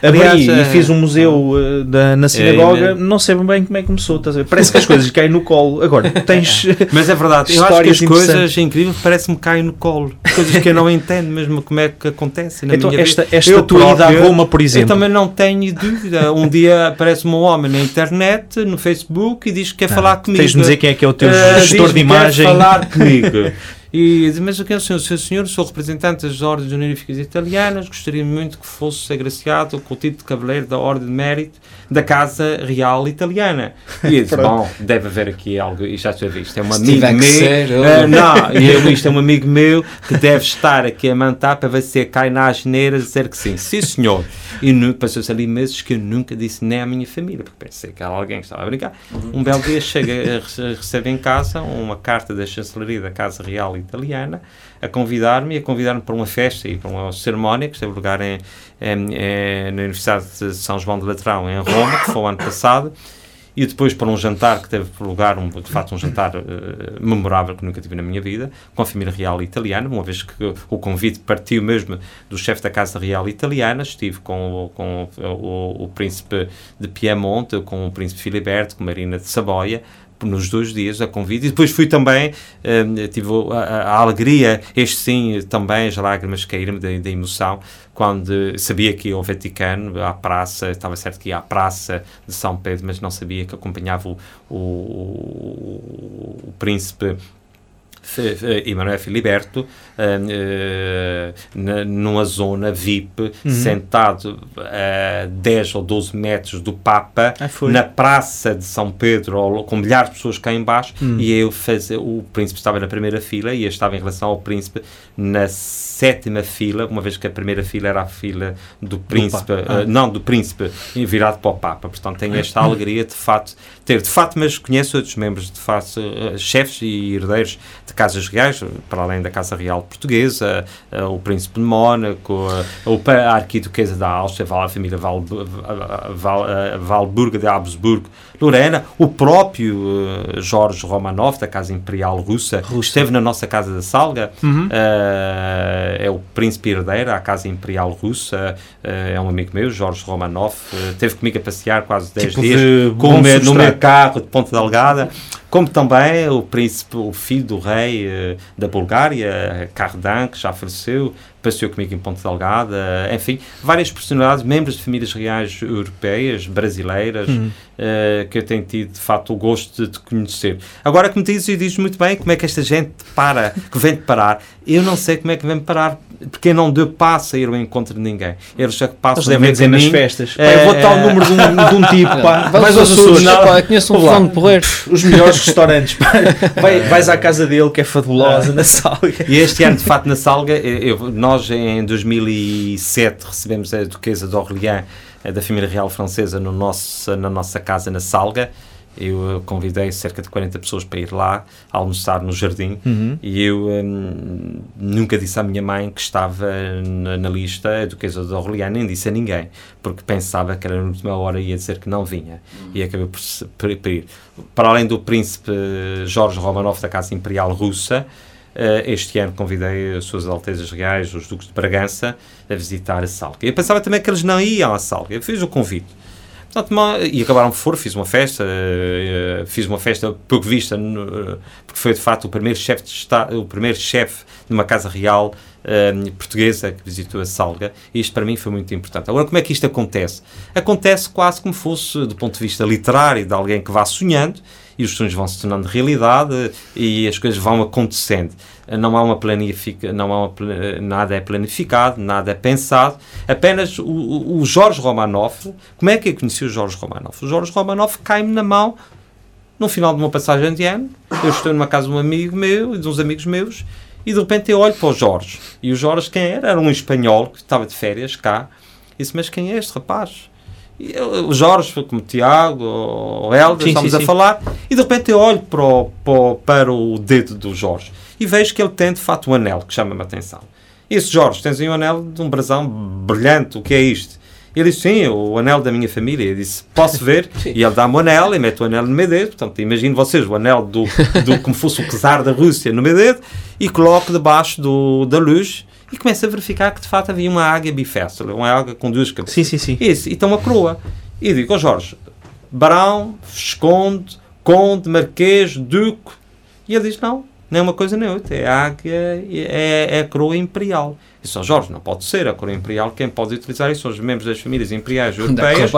Aliás, abri e fiz um museu uh, da, na sinagoga, eh, não sei bem como é que começou, estás a ver? Parece que as coisas caem no colo. Agora, [LAUGHS] tens. Mas é verdade, eu acho que Histórias as coisas incríveis parece-me caem no colo. Coisas que eu não entendo mesmo como é que acontecem na então, minha esta, esta Eu tua ida a Roma, por Eu exemplo. também não tenho dúvida. Um dia aparece-me um homem na internet, no Facebook, e diz que quer falar comigo. Tens de dizer quem é que é o teu Ah, gestor de que quer imagem. falar comigo. [LAUGHS] E diz, mas o que é o senhor? Seu senhor, sou representante das ordens honoríficas italianas, gostaria muito que fosse agraciado com o título de cavaleiro da Ordem de Mérito da Casa Real Italiana. E eu disse, [LAUGHS] bom, deve haver aqui algo, e já estou a ver, isto é um amigo meu, ser, Ah, não, e eu, isto é um amigo meu que deve estar aqui a mantar para ver se cai na asneira dizer que sim. Sim, senhor. E passou-se ali meses que eu nunca disse nem à minha família, porque pensei que era alguém que estava a brincar. Um belo dia chega, a rece- recebe em casa uma carta da chancelaria da Casa Real Italiana a convidar-me a convidar-me para uma festa e para uma cerimónia que esteve lugar em, em- em- na Universidade de São João de Latrão, em Roma, que foi o ano passado e depois para um jantar que teve lugar, um, de facto um jantar eh, memorável que nunca tive na minha vida, com a família real italiana, uma vez que o convite partiu mesmo do chefe da Casa Real Italiana, estive com, com o, o, o príncipe de Piemonte, com o príncipe Filiberto, com Marina de Saboia, nos dois dias a convite e depois fui também eh, tive a, a- alegria este sim também as lágrimas caíram-me da, da emoção quando sabia que ia ao Vaticano à praça, estava certo que ia à praça de São Pedro, mas não sabia que acompanhava o, o, o príncipe Emanuel Filiberto eh, eh, numa zona VIP sentado a 10 ou 12 metros do Papa Ah, na praça de São Pedro com milhares de pessoas cá em baixo Hum. e eu faz, o príncipe estava na primeira fila e eu estava em relação ao príncipe na sétima fila, uma vez que a primeira fila era a fila do príncipe. Ah. eh, não, do príncipe virado para o Papa, portanto tenho esta alegria de facto ter, de facto, mas conheço outros membros de facto, eh, chefes e herdeiros de casas reais, para além da Casa Real Portuguesa, eh, o Príncipe de Mónaco, eh, a Arquiduquesa da Áustria, a família Val, Val, Valburga de Habsburgo, Lorena, o próprio eh, Jorge Romanov, da Casa Imperial Russa, esteve na nossa Casa da Salga, Uhum. eh, é o príncipe herdeiro à Casa Imperial Russa, eh, é um amigo meu, Jorge Romanov, eh, teve comigo a passear quase 10 Tipo dias de com bom o meu, no meu carro de Ponta Delgada, como também o príncipe, o filho do rei eh, da Bulgária, Kardan, que já faleceu, passeou comigo em Ponta Delgada, enfim, várias personalidades, membros de famílias reais europeias, brasileiras, Uhum. eh, que eu tenho tido de facto o gosto de, de conhecer. Agora que me dizes, e dizes muito bem como é que esta gente para, que vem de parar, eu não sei como é que vem parar, porque não deu passo a ir ao encontro de ninguém. Eles já passam Eles devem dizer nas festas. Pá, É, eu vou dar o é. número de um, de um tipo, pá. Vai Vais aos Açores. Pá, conheço um fulano de porreiro. Os melhores restaurantes. [LAUGHS] Vai, vais à casa dele, que é fabulosa, na salga. E este ano, de facto, na Salga, eu- nós em 2007 recebemos a Duquesa de Orleans, da família real francesa, no nosso, na nossa casa na Salga. Eu eh, convidei cerca de 40 pessoas para ir lá almoçar no jardim Uhum. e eu hum, nunca disse à minha mãe que estava na, na lista a Duquesa de Orleans, nem disse a ninguém, porque pensava que era na última hora e ia dizer que não vinha. E acabei por, por- por ir. Para além do príncipe Jorge Romanov da Casa Imperial Russa, eh, este ano convidei as suas Altezas Reais, os Duques de Bragança, a visitar a Salga. Eu pensava também que eles não iam à Salga. Eu fiz o convite. E acabaram por for, fiz uma festa, eh, eh, fiz uma festa pouco vista, eh, porque foi de facto o primeiro chefe de o primeiro chefe de uma casa real portuguesa que visitou a Salga, e isto para mim foi muito importante. Agora, como é que isto acontece? Acontece quase como fosse, do ponto de vista literário, de alguém que vá sonhando, e os sonhos vão se tornando realidade e as coisas vão acontecendo. Não há uma planifica, não há uma, nada é planificado, nada é pensado. Apenas o, o- Jorge Romanoff, como é que eu conheci o Jorge Romanoff? O Jorge Romanoff cai-me na mão no final de uma passagem de ano. Eu estou numa casa de um amigo meu e de uns amigos meus e de repente eu olho para o Jorge. E o Jorge quem era? Era um espanhol que estava de férias cá. E disse, mas quem é este rapaz? O Jorge, como o Tiago, o Helder, estamos sim, a sim. falar, e de repente eu olho para, o, para o dedo do Jorge e vejo que ele tem de facto um anel que chama-me a atenção. Isso, Jorge, tens aí um anel de um brasão brilhante, o que é isto? Ele disse, sim, o anel da minha família. Eu disse, posso ver? [LAUGHS] e ele dá-me o anel e mete o anel no meu dedo. Portanto, imagino vocês o anel do, do como fosse o czar da Rússia no meu dedo e coloco debaixo do, da luz e começo a verificar que de facto havia uma águia biféstula, uma águia com duas cabeças. Sim, sim, sim. Isso, então a coroa. E digo, ó Jorge, Barão, Visconde, Conde, Marquês, Duque. E ele diz, não, nem uma coisa nem outra. É a águia, é, é a coroa imperial. E só Jorge, não pode ser a coroa imperial. Quem pode utilizar isso são os membros das famílias imperiais [LAUGHS] europeias. Ou também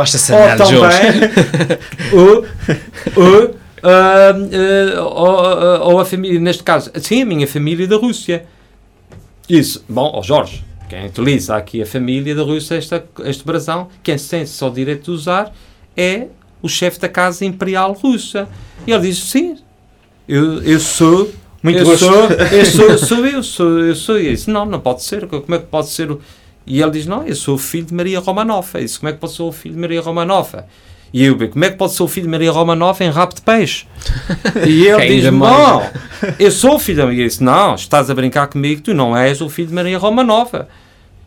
[LAUGHS] o, o, uh, ou, ou a família, neste caso, sim, a minha família da Rússia. Isso, bom, ó Jorge, quem utiliza aqui a família da Rússia, esta, este brasão, quem tem só o direito de usar é o chefe da Casa Imperial Russa. E ele diz, sim, eu, eu sou muito eu gosto. sou, eu sou, sou eu, sou, eu sou. E disse, não, não pode ser. Como é que pode ser? E ele diz, não, eu sou o filho de Maria Romanova. Eu disse, como é que pode ser o filho de Maria Romanova? E eu, como é que pode ser o filho de Maria Romanova em rabo de peixe? E [LAUGHS] ele Que diz, não, eu sou o filho da Maria. Eu disse, não, estás a brincar comigo, tu não és o filho de Maria Romanova.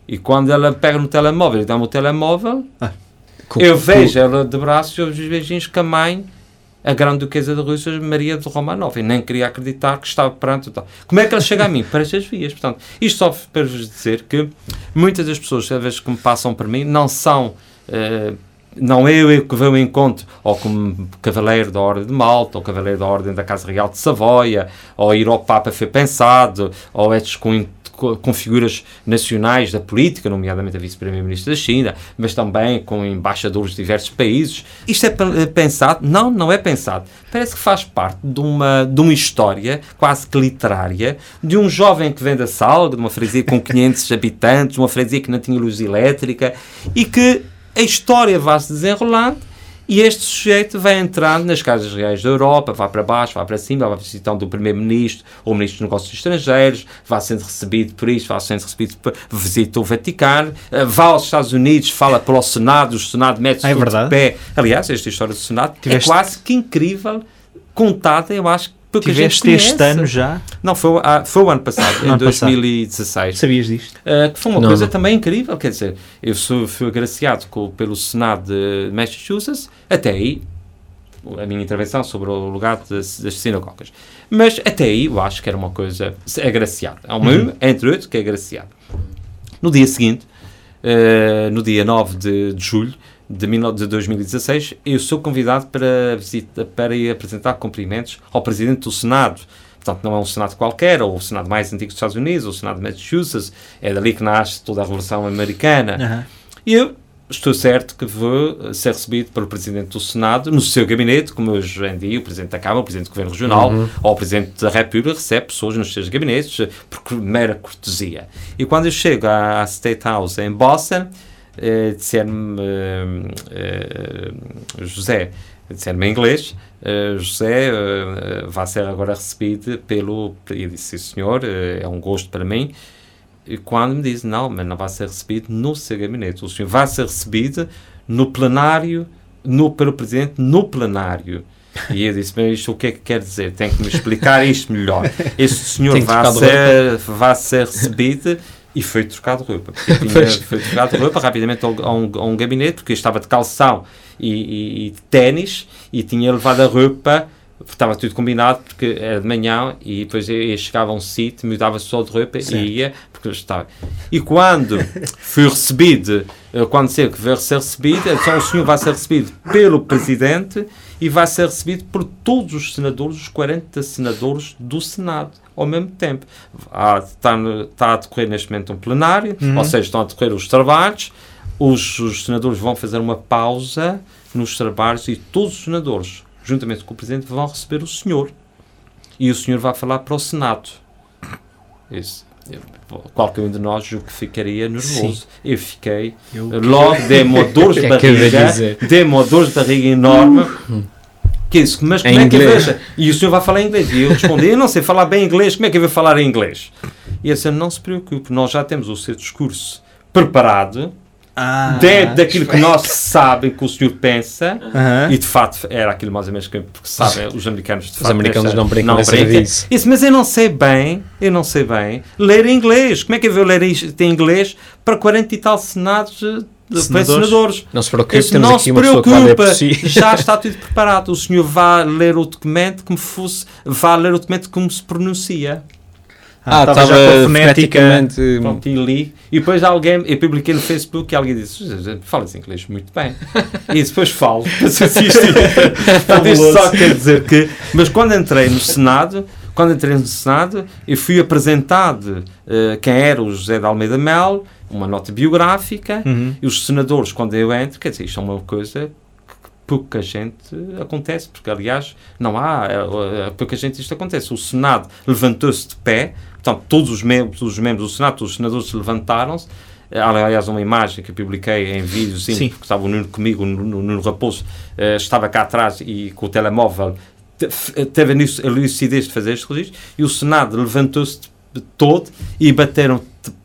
E quando ela pega no telemóvel e dá-me o telemóvel, eu vejo ela de braços e os beijinhos com a mãe, a grande duquesa da Rússia, Maria de Romanov. E nem queria acreditar que estava perante o tal. Como é que ela chega a mim? [LAUGHS] Para estas vias. Portanto, isto só para vos dizer que muitas das pessoas, às vezes, que me passam por mim, não são. eh, não é eu que venho em encontro, ou como cavaleiro da Ordem de Malta, ou cavaleiro da Ordem da Casa Real de Savoia, ou ir ao Papa foi pensado, ou estes com, com, figuras nacionais da política, nomeadamente a vice-primeira-ministra da China, mas também com embaixadores de diversos países. Isto é pe- pensado? Não, não é pensado. Parece que faz parte de uma, de uma história quase que literária de um jovem que vende a salga, de uma freguesia com 500 [LAUGHS] habitantes, uma freguesia que não tinha luz elétrica, e que a história vai se desenrolando e este sujeito vai entrando nas casas reais da Europa, vai para baixo, vai para cima, vai visitando o Primeiro-Ministro ou o Ministro dos Negócios Estrangeiros, vai sendo recebido por isto, vai sendo recebido por visita o Vaticano, eh, vai aos Estados Unidos, fala para o Senado, o Senado mete-se Ah, é de pé. Aliás, esta história do Senado Tiveste- é quase que incrível, contada, eu acho, que pouca gente Tiveste este ano já? Não, foi, o- ah, foi o ano passado, No em ano passado. 2016. Sabias disto? Uh, que foi uma Não, coisa não. também incrível, quer dizer, eu sou, fui agraciado com- pelo Senado de Massachusetts, até aí, a minha intervenção sobre o lugar das, das sinagogas. Mas até aí eu acho que era uma coisa agraciada. Há uma, Uhum. entre outros, que é agraciado. No dia seguinte, uh, no dia 9 de, de julho de, 19 de 2016, eu sou convidado para, visita, para ir apresentar cumprimentos ao Presidente do Senado. Portanto, não é um Senado qualquer, ou o Senado mais antigo dos Estados Unidos, ou o Senado de Massachusetts, é dali que nasce toda a Revolução Americana. Aham. E eu estou certo que vou ser recebido pelo Presidente do Senado no seu gabinete, como hoje em dia o Presidente da Câmara, o Presidente do Governo Regional ou o Presidente da República recebe pessoas nos seus gabinetes por mera cortesia. E quando eu chego à State House em Boston, eh, disseram-me eh, José, disseram-me em inglês, José vai ser agora recebido pelo... Eu disse, senhor, é um gosto para mim. E quando me diz, não, mas não vai ser recebido no seu gabinete. O senhor vai ser recebido no plenário, no, pelo Presidente, no plenário. E eu disse, mas isto o que é que quer dizer? Tem que me explicar isto melhor. [LAUGHS] Este senhor vai ser, vai ser recebido e foi trocado de [LAUGHS] roupa. Foi trocado de roupa rapidamente a um, a um gabinete, porque eu estava de calção e, e, e de ténis e tinha levado a roupa estava tudo combinado porque era de manhã e depois eu, eu chegava a um sítio, mudava só de roupa Certo. e ia porque eu estava. E quando [LAUGHS] fui recebido, quando sei que vai ser recebido, então o senhor vai ser recebido pelo presidente e vai ser recebido por todos os senadores, os 40 senadores do Senado ao mesmo tempo. Há, está, está a decorrer neste momento um plenário, ou seja, estão a decorrer os trabalhos, os, os senadores vão fazer uma pausa nos trabalhos e todos os senadores, juntamente com o Presidente, vão receber o senhor. E o senhor vai falar para o Senado. Isso. Qualquer um de nós julgo que ficaria nervoso. Eu fiquei. Eu- Logo, dei-me dores de [LAUGHS] O é barriga. Dei-me dores de barriga enorme. Que isso? Mas como Em é que inglês. vejo? E o senhor vai falar inglês. E eu respondi: Eu não sei falar bem inglês, como é que eu vou falar em inglês? E ele disse: Não se preocupe, nós já temos o seu discurso preparado Ah, dentro daquilo que nós sabemos que o senhor pensa, Aham. e de facto era aquilo mais ou menos que porque sabem, os americanos de Os facto, americanos não brincam nesse brincam. Isso, mas eu não sei bem, eu não sei bem, ler inglês. Como é que eu vou ler isto em inglês para 40 e tal senados de, de Senadores? senadores? Não se preocupe, Isso temos não aqui se uma pessoa que vai ler preocupa, si. [LAUGHS] já está tudo preparado. O senhor vai ler o documento como fosse, vai ler o documento como se pronuncia. Ah, estava estava já com a fonética. foneticamente... Pronto, e li. E depois alguém, eu publiquei no Facebook e alguém disse: "José, falas inglês muito bem. [LAUGHS] e depois falo. [LAUGHS] Portanto, isto só quer dizer que. Mas quando entrei no Senado, quando entrei no Senado, eu fui apresentado eh, quem era o José de Almeida Mel, uma nota biográfica, Uhum. e os senadores, quando eu entro, quer dizer, isto é uma coisa que pouca gente acontece, porque aliás não há, eh, eh, pouca gente isto acontece. O Senado levantou-se de pé, portanto, todos os membros, os membros do Senado, todos os senadores se levantaram-se. Aliás, uma imagem que eu publiquei em vídeo, sim, Sim. porque estava o Nuno comigo, o Nuno, Raposo eh, estava cá atrás e com o telemóvel teve a luc- a lucidez de fazer este registro e o Senado levantou-se todo e bateram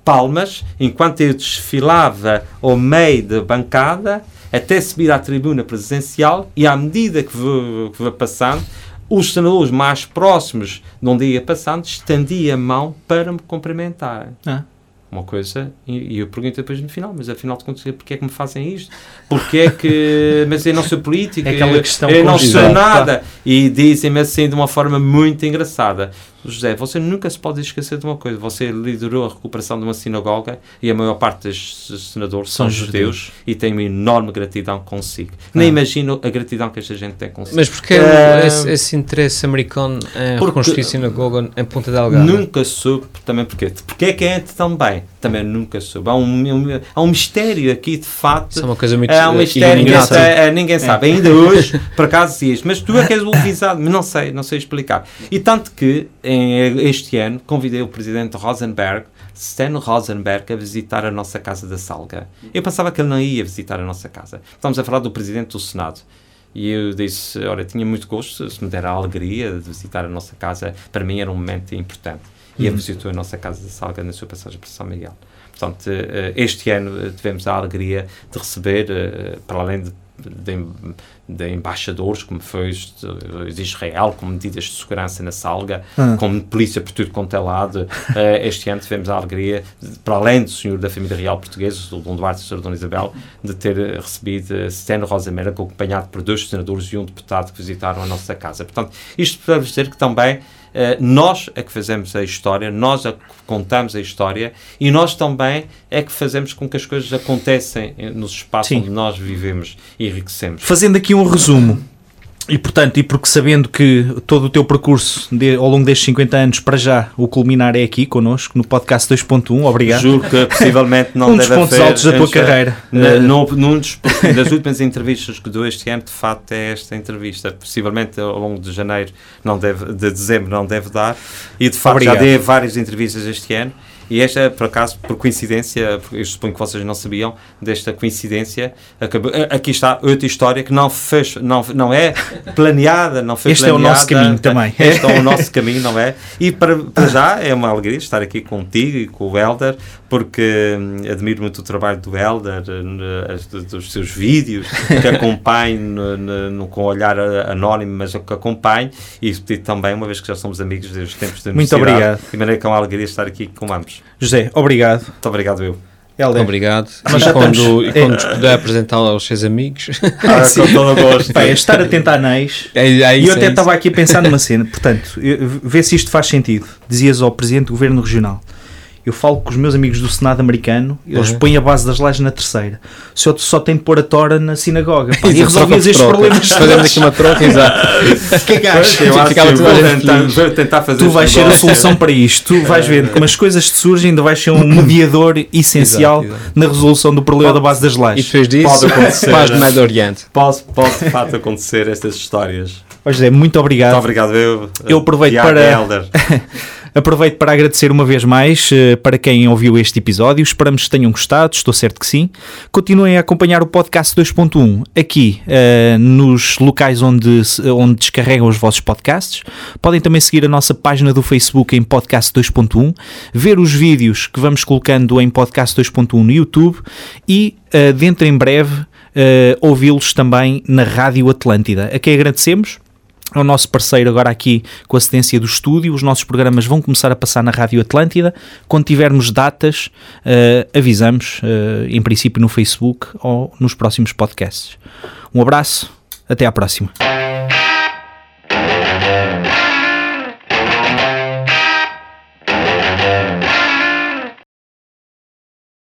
palmas enquanto eu desfilava ao meio da bancada até subir à tribuna presidencial e à medida que vou passando os senadores mais próximos de onde ia passando estendia a mão para me cumprimentarem Ah. Uma coisa, e, e eu pergunto depois no final, mas afinal de contas, porquê é que me fazem isto? Porquê é que, [LAUGHS] mas eu não sou político, É aquela questão eu não sou nada, e dizem-me assim de uma forma muito engraçada, José, você nunca se pode esquecer de uma coisa, você liderou a recuperação de uma sinagoga, e a maior parte dos senadores são, São judeus, judeus. e tenho uma enorme gratidão consigo. Nem imagino a gratidão que esta gente tem consigo. Mas porquê Eh, esse, esse interesse americano em porque- reconstruir sinagoga em Ponta Delgada? Nunca soube também porque. Porque é que entra tão bem? Também nunca soube. Há um, um- há um mistério aqui, de facto. Isso é uma coisa muito É um eh, mistério que iluminada. até, eh, ninguém sabe. Ainda [LAUGHS] hoje, por acaso, diz, mas tu é que és o avisado. Mas não sei, não sei explicar. E tanto que, em, este ano, convidei o presidente Rosenberg, Stan Rosenberg, a visitar a nossa casa da Salga. Eu pensava que ele não ia visitar a nossa casa. Estamos a falar do presidente do Senado. E eu disse, olha, tinha muito gosto, se me der a alegria de visitar a nossa casa, para mim era um momento importante. E ele visitou a nossa casa da Salga na sua passagem para São Miguel. Portanto, eh, este ano eh, tivemos a alegria de receber, eh, para além de, de, de embaixadores, como foi de, Israel, com medidas de segurança na Salga, Ah. com polícia por tudo quanto é lado, eh, este ano tivemos a alegria, para além do senhor da família real portuguesa, do Dom Duarte e Sra. Dona Isabel, de ter eh, recebido eh, Stan Rosemera, acompanhado por dois senadores e um deputado que visitaram a nossa casa. Portanto, isto para dizer que também nós é que fazemos a história, nós é que contamos a história e nós também é que fazemos com que as coisas acontecem eh, nos espaços Sim. onde nós vivemos e enriquecemos. Fazendo aqui um resumo, e portanto, e porque sabendo que todo o teu percurso de- ao longo destes 50 anos, para já, o culminar é aqui connosco, no podcast 2.1, obrigado. Juro que possivelmente não [LAUGHS] um dos deve pontos haver altos da tua esta- carreira. Na, Eh, num- num dos- das últimas entrevistas que dou este ano, de facto, é esta entrevista. Possivelmente ao longo de janeiro, não deve, de dezembro, não deve dar. E de facto, Obrigado. já dei várias entrevistas este ano. E esta, por acaso, por coincidência, eu suponho que vocês não sabiam desta coincidência, acabou- aqui está outra história que não, fez, não, não é planeada, não foi Este é o planeada. nosso caminho também. [LAUGHS] Este é o nosso caminho, não é? E para, para já é uma alegria estar aqui contigo e com o Helder, porque hum, admiro muito o trabalho do Helder, do- dos seus vídeos, que acompanho no, no- no- com olhar a- anónimo, mas que acompanho, e pedir também, uma vez que já somos amigos desde os tempos da Muito obrigado. De maneira que é uma alegria estar aqui com ambos. José, obrigado. Muito obrigado, eu. Helder. Obrigado. Nós e quando, e quando nos puder apresentar aos seus amigos. Ah, com todo o gosto. É estar atento a anéis. é, é E eu é até isso. estava aqui a pensar numa cena, portanto, vê se isto faz sentido. Dizias ao Presidente do Governo Regional: Eu falo com os meus amigos do Senado americano, eles Uhum. põem a base das lajes na terceira. Só, só tem de pôr a tora na sinagoga. Pá, e resolvias estes troca. problemas. Fazemos aqui uma troca, exato. O [LAUGHS] que é que achas? Eu acho que tentar, tentar fazer Tu vais ser a solução para isto. Tu vais ver como as coisas te surgem, ainda vais ser um mediador essencial Exato, exato. na resolução do problema da base das E lajes. depois disso, Pode acontecer. paz do Médio Oriente. Pode, pode de fato acontecer estas histórias. Ó José, muito obrigado. Muito obrigado, eu. Eu aproveito Tiago para-. [LAUGHS] Aproveito para agradecer uma vez mais uh, para quem ouviu este episódio. Esperamos que tenham gostado, estou certo que sim. Continuem a acompanhar o podcast 2.1 aqui uh, nos locais onde, onde descarregam os vossos podcasts. Podem também seguir a nossa página do Facebook em Podcast 2.1, ver os vídeos que vamos colocando em Podcast 2.1 no YouTube e uh, dentro em breve ouvi-los também na Rádio Atlântida. A quem agradecemos é o nosso parceiro agora aqui com a cedência do estúdio. Os nossos programas vão começar a passar na Rádio Atlântida. Quando tivermos datas, uh, avisamos, uh, em princípio no Facebook ou nos próximos podcasts. Um abraço, até à próxima.